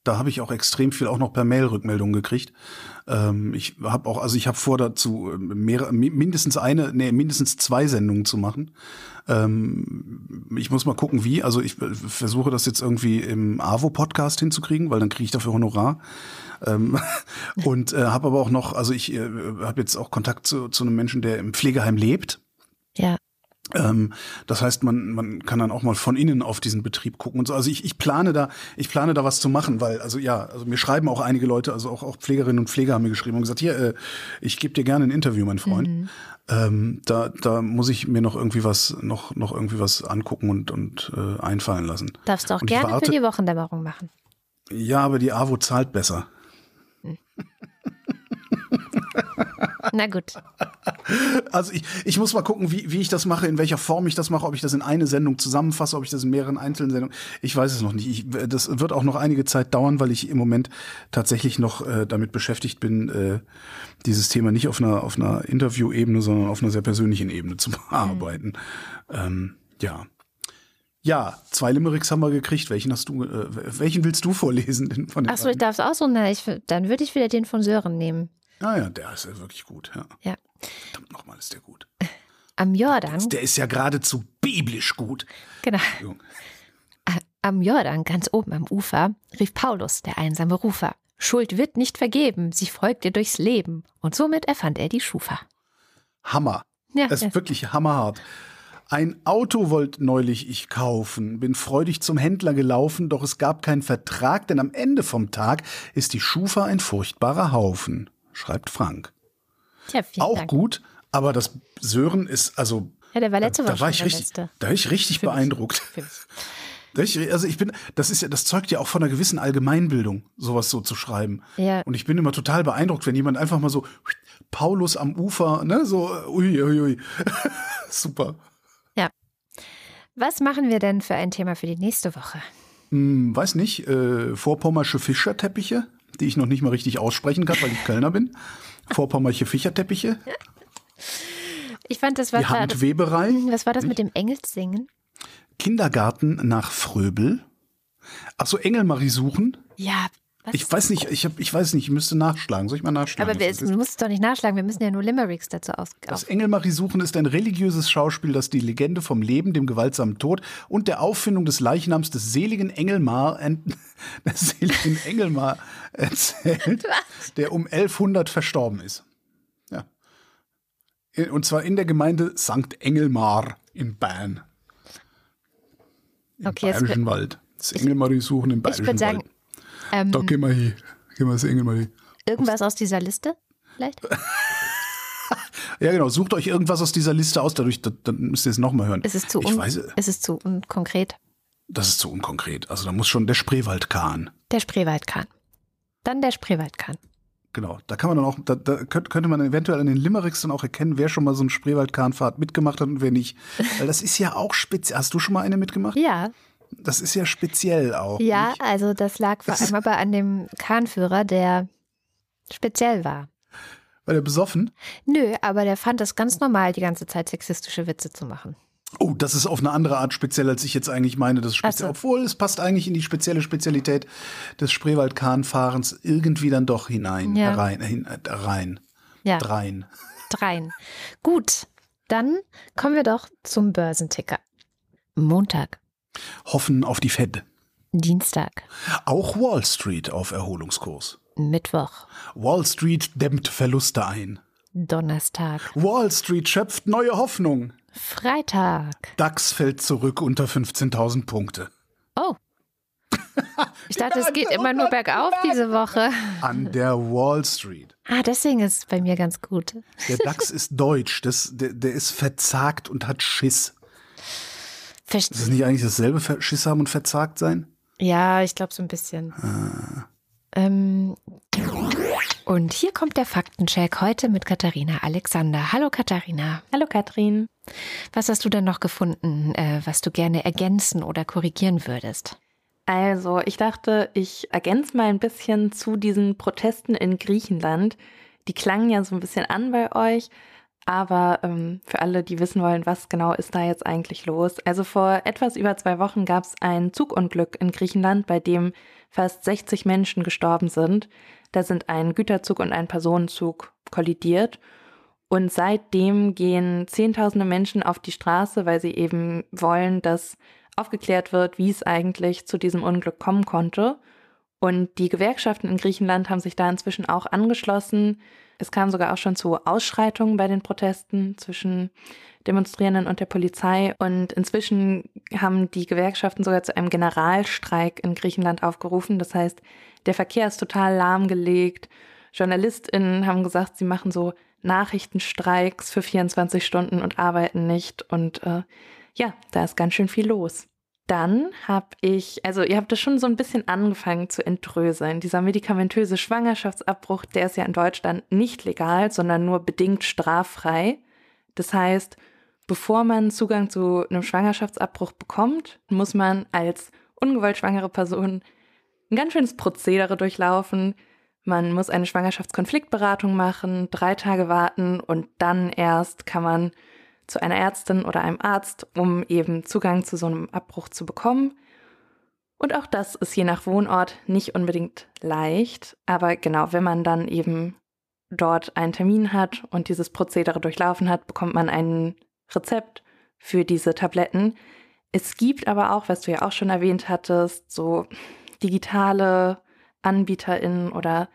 Da habe ich auch extrem viel auch noch per Mail Rückmeldungen gekriegt. Ähm, ich habe auch, also ich habe vor dazu äh, mehrere, mi- mindestens eine, nee, mindestens zwei Sendungen zu machen. Ähm, ich muss mal gucken, wie. Also ich äh, versuche das jetzt irgendwie im AWO-Podcast hinzukriegen, weil dann kriege ich dafür Honorar. Ähm, und äh, habe aber auch noch, also ich äh, habe jetzt auch Kontakt zu, zu einem Menschen, der im Pflegeheim lebt. Ja. Ähm, das heißt, man, man kann dann auch mal von innen auf diesen Betrieb gucken und so. Also ich, ich plane da, ich plane da was zu machen, weil, also ja, also mir schreiben auch einige Leute, also auch, auch Pflegerinnen und Pfleger haben mir geschrieben und gesagt, hier, äh, ich gebe dir gerne ein Interview, mein Freund. Ähm, da, da muss ich mir noch irgendwie was, noch, noch irgendwie was angucken und, und äh, einfallen lassen. Darfst du auch gerne warte- für die Wochendämmerung machen. Ja, aber die AWO zahlt besser. Na gut. Also ich, ich muss mal gucken, wie, wie ich das mache, in welcher Form ich das mache, ob ich das in eine Sendung zusammenfasse, ob ich das in mehreren einzelnen Sendungen. Ich weiß es noch nicht. Ich, das wird auch noch einige Zeit dauern, weil ich im Moment tatsächlich noch äh, damit beschäftigt bin, äh, dieses Thema nicht auf einer, auf einer Interview-Ebene, sondern auf einer sehr persönlichen Ebene zu bearbeiten. Ähm, ja. Ja, zwei Limericks haben wir gekriegt. Welchen hast du, äh, welchen willst du vorlesen? Achso, ich darf es aussuchen. Na, ich, dann würde ich wieder den von Sören nehmen. Ah ja, der ist ja wirklich gut. Ja. Ja. Verdammt nochmal, ist der gut. Am Jordan, Der ist ja geradezu biblisch gut. genau. Am Jordan, ganz oben am Ufer, rief Paulus, der einsame Rufer. Schuld wird nicht vergeben, sie folgt dir durchs Leben. Und somit erfand er die Schufa. Hammer. Ja, Das ja. ist wirklich hammerhart. Ein Auto wollt neulich ich kaufen, bin freudig zum Händler gelaufen, doch es gab keinen Vertrag, denn am Ende vom Tag ist die Schufa ein furchtbarer Haufen, schreibt Frank. Tja, Auch Dank. gut, aber das Sören ist, also, Ja, der war letzte da Woche war ich richtig, Beste. da war ich richtig Für beeindruckt. Da ich- Also ich bin, das ist ja, das zeugt ja auch von einer gewissen Allgemeinbildung, sowas so zu schreiben. Ja. Und ich bin immer total beeindruckt, wenn jemand einfach mal so Paulus am Ufer, ne, so ui, ui, ui. Super. Was machen wir denn für ein Thema für die nächste Woche? Hm, weiß nicht, äh, vorpommersche Fischerteppiche, die ich noch nicht mal richtig aussprechen kann, weil ich Kölner bin. Vorpommersche Fischerteppiche, Ich fand, das die war, Handweberei, was war das mit dem Engelssingen? Kindergarten nach Fröbel. Ach so, Engelmarie suchen. Ja, was? Ich weiß nicht, ich, hab, ich weiß nicht, ich müsste nachschlagen. Soll ich mal nachschlagen? aber wir, ist? du musst es doch nicht nachschlagen, wir müssen ja nur Limericks dazu aus. Das Engelmarie suchen ist ein religiöses Schauspiel, das die Legende vom Leben, dem gewaltsamen Tod und der Auffindung des Leichnams des seligen Engelmar, des seligen Engelmar erzählt, der um 1100 verstorben ist. Ja. Und zwar in der Gemeinde St. Engelmar in Bern. Im Okay, Bayerischen Wald. Das Engelmarie suchen im ich Bayerischen sagen, Wald. Ähm, Da gehen wir hin. Gehen wir das Engelmarie. irgendwas aus dieser Liste vielleicht? Ja, genau. Sucht euch irgendwas aus dieser Liste aus, dadurch, dann dann müsst ihr es nochmal hören. Ist es zu, ich weiß, ist es zu unkonkret? das ist zu unkonkret. Also da muss schon der Spreewaldkahn. Der Spreewaldkahn. Dann der Spreewaldkahn. Genau. Da kann man dann auch, da, da könnt- könnte man eventuell an den Limericks dann auch erkennen, wer schon mal so eine Spreewaldkahnfahrt mitgemacht hat und wer nicht. Weil das ist ja auch speziell. Hast du schon mal eine mitgemacht? Ja, Das ist ja speziell auch. ja, nicht? also das lag vor Das allem aber an dem Kahnführer, der speziell war. War der besoffen? Nö, aber der fand es ganz normal, die ganze Zeit sexistische Witze zu machen. Oh, das ist auf eine andere Art speziell, als ich jetzt eigentlich meine. Das speziell, so. obwohl es passt eigentlich in die spezielle Spezialität des Spreewaldkahnfahrens irgendwie dann doch hinein, Ja. herein, hin, äh, rein, Ja, drein. dreien. Gut, dann kommen wir doch zum Börsenticker. Montag, Hoffen auf die Fed. Dienstag, Auch Wall Street auf Erholungskurs. Mittwoch, Wall Street dämmt Verluste ein. Donnerstag, Wall Street schöpft neue Hoffnung. Freitag. DAX fällt zurück unter 15.000 Punkte. Oh. Ich dachte, es geht immer nur bergauf diese Woche. An der Wall Street. Ah, deswegen ist es bei mir ganz gut. Der DAX ist deutsch. Das, der, der ist verzagt und hat Schiss. Verste- Ist das nicht eigentlich dasselbe, Schiss haben und verzagt sein? Ja, ich glaube so ein bisschen. Ähm, und hier kommt der Faktencheck heute mit Katharina Alexander. Hallo Katharina. Hallo Katrin. Was hast du denn noch gefunden, äh, was du gerne ergänzen oder korrigieren würdest? Also, ich dachte, ich ergänze mal ein bisschen zu diesen Protesten in Griechenland. Die klangen ja so ein bisschen an bei euch, aber ähm, für alle, die wissen wollen, was genau ist da jetzt eigentlich los. Also vor etwas über zwei Wochen gab es ein Zugunglück in Griechenland, bei dem fast 60 Menschen gestorben sind. Da sind ein Güterzug und ein Personenzug kollidiert. Und seitdem gehen Zehntausende Menschen auf die Straße, weil sie eben wollen, dass aufgeklärt wird, wie es eigentlich zu diesem Unglück kommen konnte. Und die Gewerkschaften in Griechenland haben sich da inzwischen auch angeschlossen. Es kam sogar auch schon zu Ausschreitungen bei den Protesten zwischen Demonstrierenden und der Polizei. Und inzwischen haben die Gewerkschaften sogar zu einem Generalstreik in Griechenland aufgerufen. Das heißt, der Verkehr ist total lahmgelegt. JournalistInnen haben gesagt, sie machen so Nachrichtenstreiks für 24 Stunden und arbeiten nicht. Und äh, ja, da ist ganz schön viel los. Dann habe ich, also ihr habt das schon so ein bisschen angefangen zu entdröseln. Dieser medikamentöse Schwangerschaftsabbruch, der ist ja in Deutschland nicht legal, sondern nur bedingt straffrei. Das heißt, bevor man Zugang zu einem Schwangerschaftsabbruch bekommt, muss man als ungewollt schwangere Person ein ganz schönes Prozedere durchlaufen. Man muss eine Schwangerschaftskonfliktberatung machen, drei Tage warten und dann erst kann man zu einer Ärztin oder einem Arzt, um eben Zugang zu so einem Abbruch zu bekommen. Und auch das ist je nach Wohnort nicht unbedingt leicht, aber genau, wenn man dann eben dort einen Termin hat und dieses Prozedere durchlaufen hat, bekommt man ein Rezept für diese Tabletten. Es gibt aber auch, was du ja auch schon erwähnt hattest, so digitale AnbieterInnen oder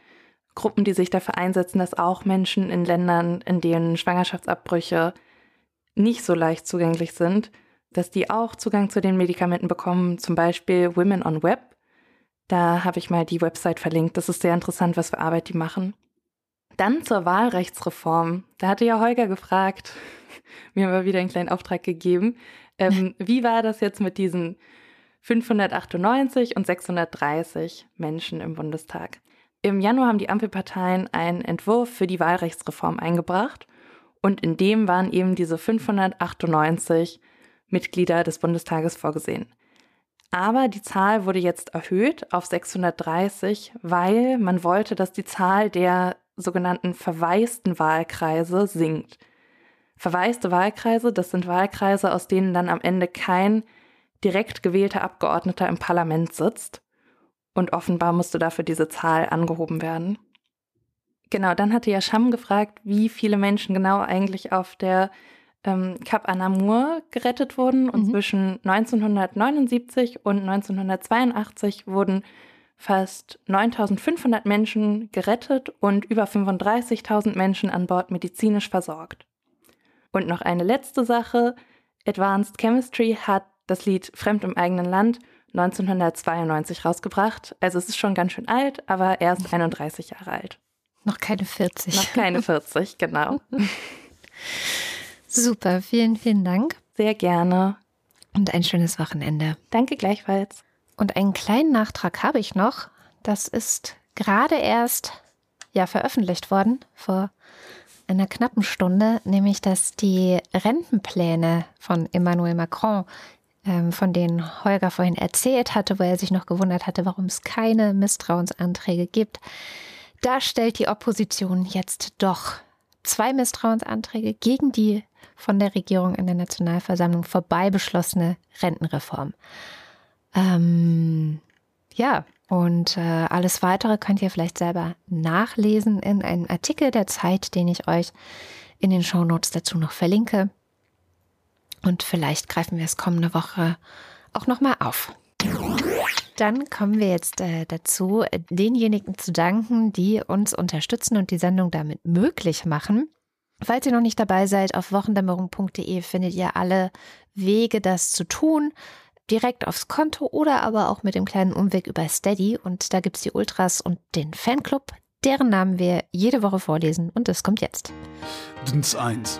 Gruppen, die sich dafür einsetzen, dass auch Menschen in Ländern, in denen Schwangerschaftsabbrüche nicht so leicht zugänglich sind, dass die auch Zugang zu den Medikamenten bekommen, zum Beispiel Women on Web. Da habe ich mal die Website verlinkt. Das ist sehr interessant, was für Arbeit die machen. Dann zur Wahlrechtsreform. Da hatte ja Holger gefragt, mir haben wir wieder einen kleinen Auftrag gegeben. Ähm, wie war das jetzt mit diesen 598 und 630 Menschen im Bundestag? Im Januar haben die Ampelparteien einen Entwurf für die Wahlrechtsreform eingebracht und in dem waren eben diese 598 Mitglieder des Bundestages vorgesehen. Aber die Zahl wurde jetzt erhöht auf 630, weil man wollte, dass die Zahl der sogenannten verwaisten Wahlkreise sinkt. Verwaiste Wahlkreise, das sind Wahlkreise, aus denen dann am Ende kein direkt gewählter Abgeordneter im Parlament sitzt. Und offenbar musste dafür diese Zahl angehoben werden. Genau, dann hatte ja Scham gefragt, wie viele Menschen genau eigentlich auf der ähm, Cap Anamur gerettet wurden. Und Mhm. zwischen 1979 und 1982 wurden fast 9500 Menschen gerettet und über 35.000 Menschen an Bord medizinisch versorgt. Und noch eine letzte Sache. Advanced Chemistry hat das Lied Fremd im eigenen Land 1992 rausgebracht. Also es ist schon ganz schön alt, aber er ist 31 Jahre alt. Noch keine 40. Noch keine 40, genau. Super, vielen, vielen Dank Sehr gerne. und ein schönes Wochenende. Danke gleichfalls. Und einen kleinen Nachtrag habe ich noch. Das ist gerade erst ja veröffentlicht worden vor einer knappen Stunde, nämlich dass die Rentenpläne von Emmanuel Macron, ähm, von denen Holger vorhin erzählt hatte, wo er sich noch gewundert hatte, warum es keine Misstrauensanträge gibt, da stellt die Opposition jetzt doch zwei Misstrauensanträge gegen die von der Regierung in der Nationalversammlung vorbei beschlossene Rentenreform. Ähm, ja, und äh, alles weitere könnt ihr vielleicht selber nachlesen in einem Artikel der Zeit, den ich euch in den Shownotes dazu noch verlinke. Und vielleicht greifen wir es kommende Woche auch nochmal auf. Dann kommen wir jetzt äh, dazu, denjenigen zu danken, die uns unterstützen und die Sendung damit möglich machen. Falls ihr noch nicht dabei seid, auf wochendämmerung.de findet ihr alle Wege, das zu tun. Direkt aufs Konto oder aber auch mit dem kleinen Umweg über Steady. Und da gibt es die Ultras und den Fanclub, deren Namen wir jede Woche vorlesen. Und das kommt jetzt. Dins 1.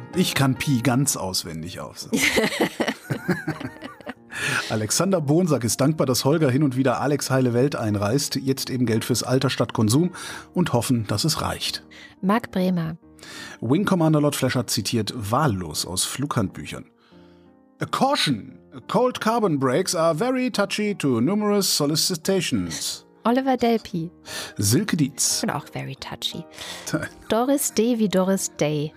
ich kann Pi ganz auswendig aufsagen. Alexander Bonsack ist dankbar, dass Holger hin und wieder Alex heile Welt einreißt, jetzt eben Geld fürs Alter statt Konsum und hoffen, dass es reicht. Marc Bremer. Wing Commander Lord Flasher zitiert wahllos aus Flughandbüchern. A caution! Cold carbon brakes are very touchy to numerous solicitations. Oliver Delpi. Silke Dietz. Und auch very touchy. Doris D. wie Doris Day.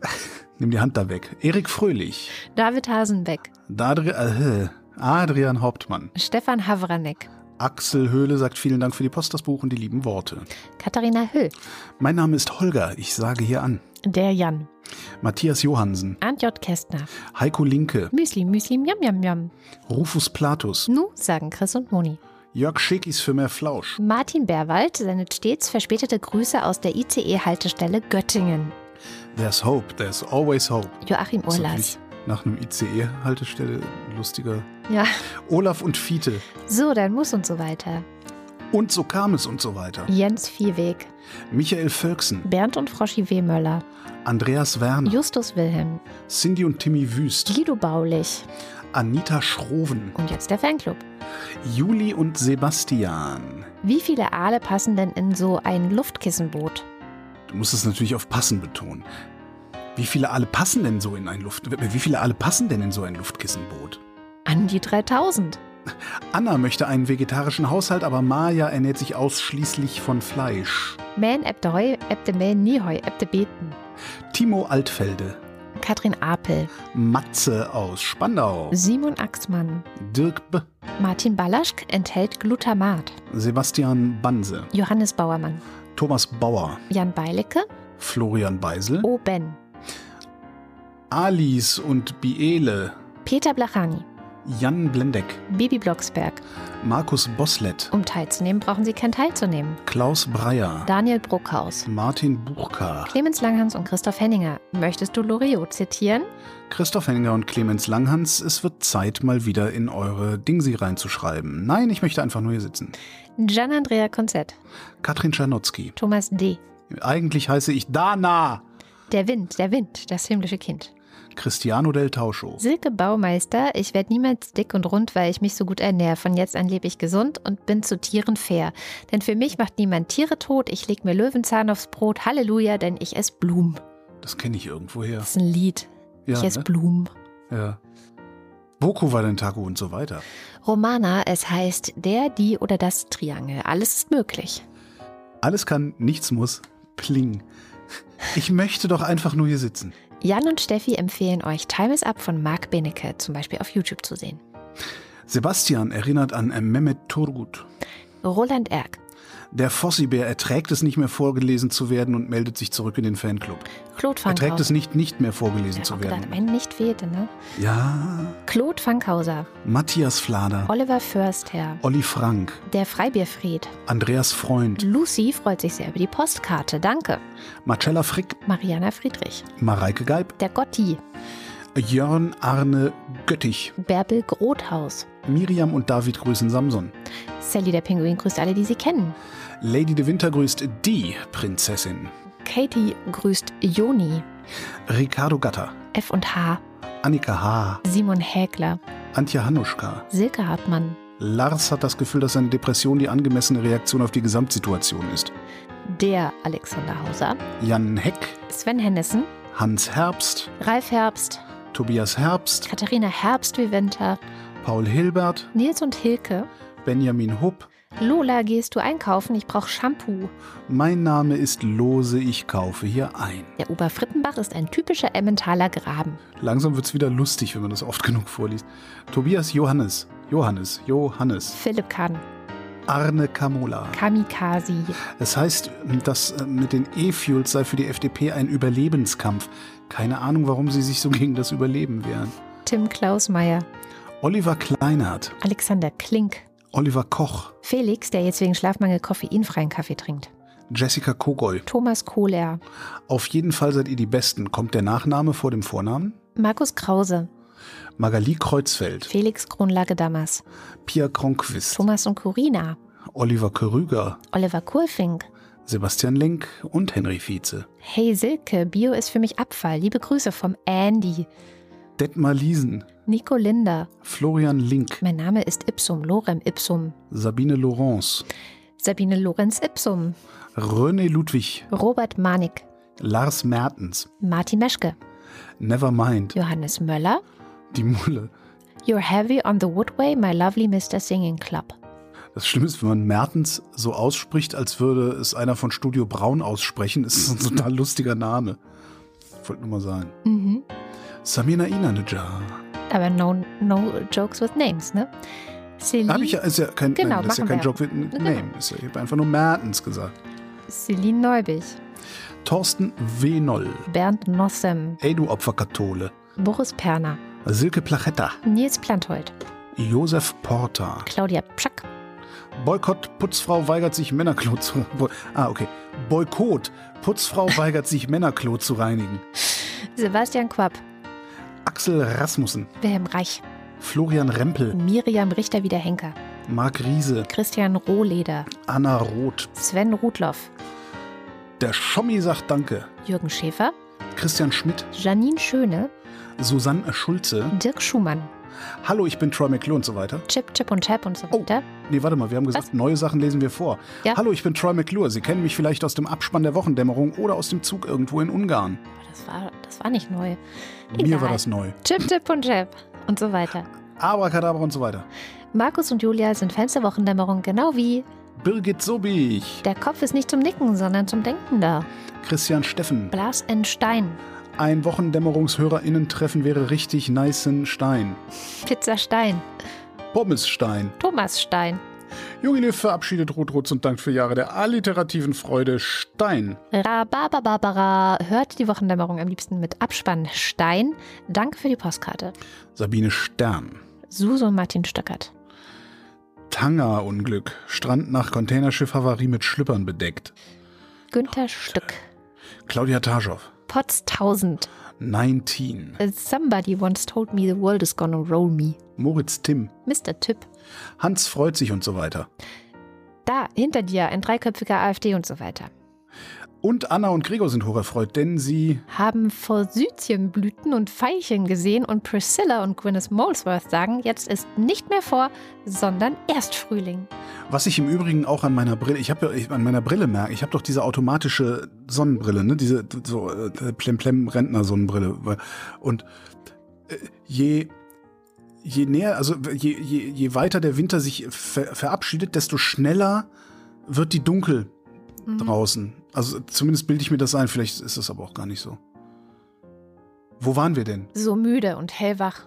Nimm die Hand da weg. Erik Fröhlich. David Hasenbeck. Dadri äh, Adrian Hauptmann. Stefan Havranek. Axel Höhle sagt vielen Dank für die Post, das Buch und die lieben Worte. Katharina Hüll. Mein Name ist Holger, ich sage hier an. Der Jan. Matthias Johansen, Arndt J. Kästner. Heiko Linke, Müsli, Müsli, Miam, Miam, Miam. Rufus Platus, Nu, sagen Chris und Moni. Jörg Schekis für mehr Flausch. Martin Berwald sendet stets verspätete Grüße aus der ICE-Haltestelle Göttingen. There's hope, there's always hope. Joachim natürlich Nach einem ICE-Haltestelle lustiger. Ja. Olaf und Fiete. So, dann muss und so weiter. Und so kam es und so weiter. Jens Viehweg. Michael Völksen, Bernd und Froschi Wehmöller. Andreas Werner, Justus Wilhelm. Cindy und Timmy Wüst, Guido Baulich. Anita Schroven, Und jetzt der Fanclub. Juli und Sebastian. Wie viele Aale passen denn in so ein Luftkissenboot? Du musst es natürlich auf passen betonen. Wie viele Aale passen denn so in ein Luft... Wie viele Aale passen denn in so ein Luftkissenboot? An die 3000. Anna möchte einen vegetarischen Haushalt, aber Maja ernährt sich ausschließlich von Fleisch. Man ebte Heu, ebte Mähen nie Heu, ebte Beten. Timo Altfelde, Katrin Apel. Matze aus Spandau, Simon Axmann. Dirk B., Martin Ballaschk enthält Glutamat. Sebastian Banse, Johannes Bauermann. Thomas Bauer, Jan Beilecke. Florian Beisel, O. Ben. Alice und Biele, Peter Blachani. Jan Blendeck, Bibi Blocksberg. Markus Boslett, Um teilzunehmen, brauchen Sie kein Teilzunehmen. Klaus Breyer, Daniel Bruckhaus. Martin Buchka, Clemens Langhans und Christoph Henninger. Möchtest du Loriot zitieren? Christoph Henninger und Clemens Langhans, es wird Zeit, mal wieder in eure Dingsi reinzuschreiben. Nein, ich möchte einfach nur hier sitzen. Gian Andrea Konzett. Katrin Czarnotzki. Thomas D. Eigentlich heiße ich Dana. Der Wind, der Wind, das himmlische Kind. Cristiano del Tauscho. Silke Baumeister, ich werde niemals dick und rund, weil ich mich so gut ernähre. Von jetzt an lebe ich gesund und bin zu Tieren fair. Denn für mich macht niemand Tiere tot. Ich leg mir Löwenzahn aufs Brot. Halleluja, denn ich esse Blumen. Das kenne ich irgendwoher. Das ist ein Lied. Ja, ich esse ne? Blumen. ja. Boko Valentago und so weiter. Romana, es heißt der, die oder das Triangel. Alles ist möglich. Alles kann, nichts muss. Pling. Ich möchte doch einfach nur hier sitzen. Jan und Steffi empfehlen euch Time is Up von Marc Benecke, zum Beispiel auf YouTube zu sehen. Sebastian erinnert an Mehmet Turgut. Roland Erck, Der Fossibär erträgt es nicht mehr vorgelesen zu werden und meldet sich zurück in den Fanclub. Claude Erträgt Fankhauser. es nicht, nicht mehr vorgelesen Ich zu hab gedacht, werden. ein nicht fehlte, ne? Ja, Claude Fankhauser, Matthias Flader, Oliver Förster, Olli Frank, der Freibierfried, Andreas Freund, Lucy freut sich sehr über die Postkarte, danke. Marcella Frick, Mariana Friedrich, Mareike Geib, der Gotti, Jörn Arne Göttich, Bärbel Grothaus, Miriam und David grüßen Samson. Sally der Pinguin grüßt alle, die sie kennen. Lady de Winter grüßt die Prinzessin. Katie grüßt Joni. Ricardo Gatter, F und H, Annika H., Simon Häkler, Antje Hanuschka. Silke Hartmann, Lars hat das Gefühl, dass seine Depression die angemessene Reaktion auf die Gesamtsituation ist. der Alexander Hauser, Jan Heck, Sven Hennissen, Hans Herbst, Ralf Herbst, Tobias Herbst, Katharina Herbst-Viventer, Paul Hilbert, Nils und Hilke, Benjamin Hupp. Lola, gehst du einkaufen? Ich brauche Shampoo. Mein Name ist Lose, ich kaufe hier ein. Der Oberfrittenbach ist ein typischer Emmentaler Graben. Langsam wird's wieder lustig, wenn man das oft genug vorliest. Tobias Johannes, Johannes, Johannes, Philipp Kahn, Arne Kamola. Kamikaze, Es heißt, das äh, mit den E-Fuels sei für die FDP ein Überlebenskampf. Keine Ahnung, warum sie sich so gegen das Überleben wehren. Tim Klausmeier, Oliver Kleinert, Alexander Klink, Oliver Koch, Felix, der jetzt wegen Schlafmangel koffeinfreien Kaffee trinkt, Jessica Kogoy. Thomas Kohler, Auf jeden Fall seid ihr die Besten. Kommt der Nachname vor dem Vornamen? Markus Krause, Magali Kreuzfeld, Felix Kronlage-Dammers, Pia Kronquist, Thomas und Corina, Oliver Körüger, Oliver Kurfink, Sebastian Link und Henry Vize. Hey Silke, Bio ist für mich Abfall. Liebe Grüße vom Andy, Detmar Liesen, Nico Linder. Florian Link, Mein Name ist Ipsum, Lorem Ipsum, Sabine Laurence, Sabine Lorenz Ipsum, René Ludwig, Robert Manik, Lars Mertens, Martin Meschke, Nevermind, Johannes Möller, die Mulle. You're heavy on the woodway, my lovely Mr. Singing Club. Das Schlimme ist, wenn man Mertens so ausspricht, als würde es einer von Studio Braun aussprechen, ist es ein total lustiger Name. Ich wollte nur mal sagen. Mhm. Samina Inanejar. Aber no, no jokes with names, ne? Celine, ich ja, ist ja kein, Genau, nein, das ist ja kein wir. Joke with Genau. Name. Ist ja, ich habe einfach nur Mertens gesagt. Celine Neubich, Thorsten W. Noll. Bernd Nossem, Ey, du Opferkathole. Boris Perner, Silke Plachetta. Nils Planthold, Josef Porter. Claudia Pschack, Boykott, Putzfrau weigert sich Männerklo zu. Bo ah, okay. Boykott. Putzfrau weigert sich Männerklo zu reinigen. Sebastian Quapp, Axel Rasmussen. Wilhelm Reich, Florian Rempel. Miriam Richter-Wiederhenker, Marc Riese. Christian Rohleder, Anna Roth. Sven Rudloff, Der Schommi sagt Danke. Jürgen Schäfer, Christian Schmidt. Janine Schöne, Susanne Schulze. Dirk Schumann, Hallo, ich bin Troy McClure und so weiter. Chip, Chip und Chap und so Oh. weiter. Nee, warte mal, wir haben gesagt, Was? neue Sachen lesen wir vor. Ja. Hallo, ich bin Troy McClure. Sie kennen mich vielleicht aus dem Abspann der Wochendämmerung oder aus dem Zug irgendwo in Ungarn. Das war, das war nicht neu. Mir Egal. war das neu. Chip, Chip und Chap und so weiter. Abracadabra und so weiter. Markus und Julia sind Fans der Wochendämmerung, genau wie Birgit Sobich. der Kopf ist nicht zum Nicken, sondern zum Denken da. Christian Steffen. Blas N. Stein, Ein Wochendämmerungshörerinnen-Treffen wäre richtig nicen Stein. Pizza Stein, Pommesstein. Thomas Stein, Jogi Löw verabschiedet Rotrutz und dankt für Jahre der alliterativen Freude Stein. Rhabarbarbara hört die Wochendämmerung am liebsten mit Abspann Stein. Danke für die Postkarte. Sabine Stern. Suso Martin Stöckert. Tanger-Unglück. Strand nach Containerschiff-Havarie mit Schlüppern bedeckt. Günther Stück. Claudia Taschow. Potz 1000. 19. Somebody once told me the world is gonna roll me. Moritz Timm. Mr. Tipp. Hans freut sich und so weiter. Da, hinter dir, ein dreiköpfiger AfD und so weiter. Und Anna und Gregor sind hocherfreut, denn sie Haben Forsythienblüten und Veilchen gesehen und Priscilla und Gwyneth Molesworth sagen, jetzt ist nicht mehr vor, sondern erst Frühling. Was ich im Übrigen auch an meiner Brille, ich habe ja an meiner Brille merke, ich habe doch diese automatische Sonnenbrille, ne, diese so äh, plemplem Rentner Sonnenbrille und äh, je je näher, also je, je, je weiter der Winter sich ver verabschiedet, desto schneller wird die dunkel Mhm. draußen. Also zumindest bilde ich mir das ein, vielleicht ist es aber auch gar nicht so. Wo waren wir denn? So müde und hellwach.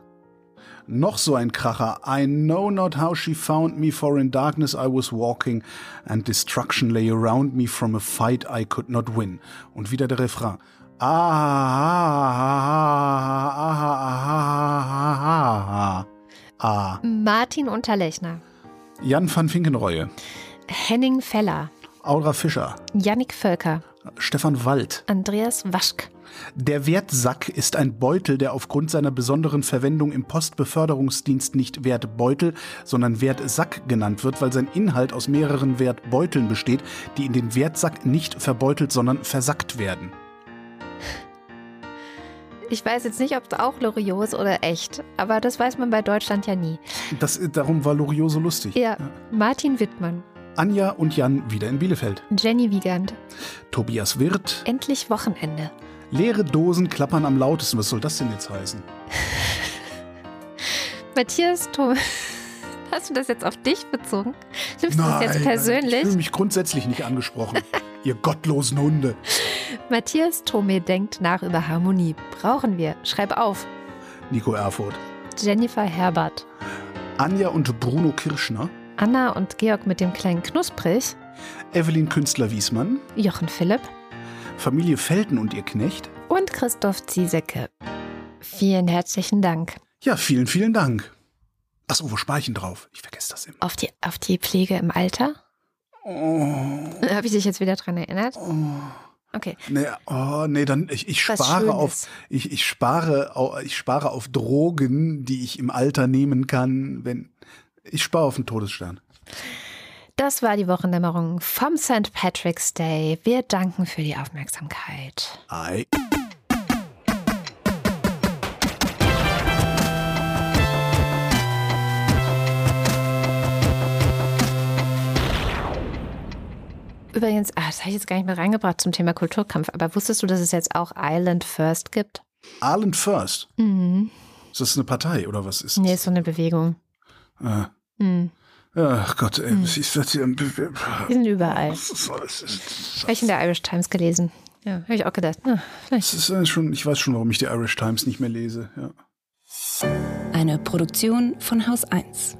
Noch so ein Kracher. I know not how she found me, for in darkness I was walking, and destruction lay around me from a fight I could not win. Und wieder der Refrain. Ah, ah, ah, ah, ah, ah. Martin Unterlechner. Jan van Finkenreue, Henning Feller. Aura Fischer, Jannik Völker. Stefan Wald. Andreas Waschk. Der Wertsack ist ein Beutel, der aufgrund seiner besonderen Verwendung im Postbeförderungsdienst nicht Wertbeutel, sondern Wertsack genannt wird, weil sein Inhalt aus mehreren Wertbeuteln besteht, die in den Wertsack nicht verbeutelt, sondern versackt werden. Ich weiß jetzt nicht, ob es auch Loriot ist oder echt, aber das weiß man bei Deutschland ja nie. Das, darum war Loriot so lustig. Ja, Martin Wittmann, Anja und Jan wieder in Bielefeld. Jenny Wiegand, Tobias Wirth. endlich Wochenende. Leere Dosen klappern am lautesten. Was soll das denn jetzt heißen? Matthias Thom. Hast du das jetzt auf dich bezogen? Nimmst du das jetzt ich persönlich? fühle mich grundsätzlich nicht angesprochen. Ihr gottlosen Hunde. Matthias Thome denkt nach über Harmonie. Brauchen wir. Schreib auf. Nico Erfurt. Jennifer Herbert. Anja und Bruno Kirschner. Anna und Georg mit dem kleinen Knusprig. Evelyn Künstler-Wiesmann. Jochen Philipp. Familie Felten und ihr Knecht. Und Christoph Ziesecke. Vielen herzlichen Dank. Ja, vielen, vielen Dank. Achso, wo spare ich drauf? Ich vergesse das immer. Auf die, auf die Pflege im Alter? Oh, Habe ich dich jetzt wieder dran erinnert? oh. Okay. Nee, oh, nee, dann ich, ich Was spare Schönes. auf ich, ich spare ich spare auf Drogen, die ich im Alter nehmen kann, wenn ich spare auf den Todesstern. Das war die Wochendämmerung vom St. Patrick's Day. Wir danken für die Aufmerksamkeit. Ei. Übrigens, ah, das habe ich jetzt gar nicht mehr reingebracht zum Thema Kulturkampf, aber wusstest du, dass es jetzt auch Island First gibt? Arlen First. Mhm. Ist das eine Partei oder was ist Nee, das? ist so eine Bewegung. Ah. Mhm. Ach Gott, ey, ich, ich, ich, Die sind überall. das das Habe ich in der Irish Times gelesen. Ja, habe ich auch gedacht. Na, vielleicht. das ist äh, schon, ich weiß schon, warum ich die Irish Times nicht mehr lese. Ja. Eine Produktion von Haus 1.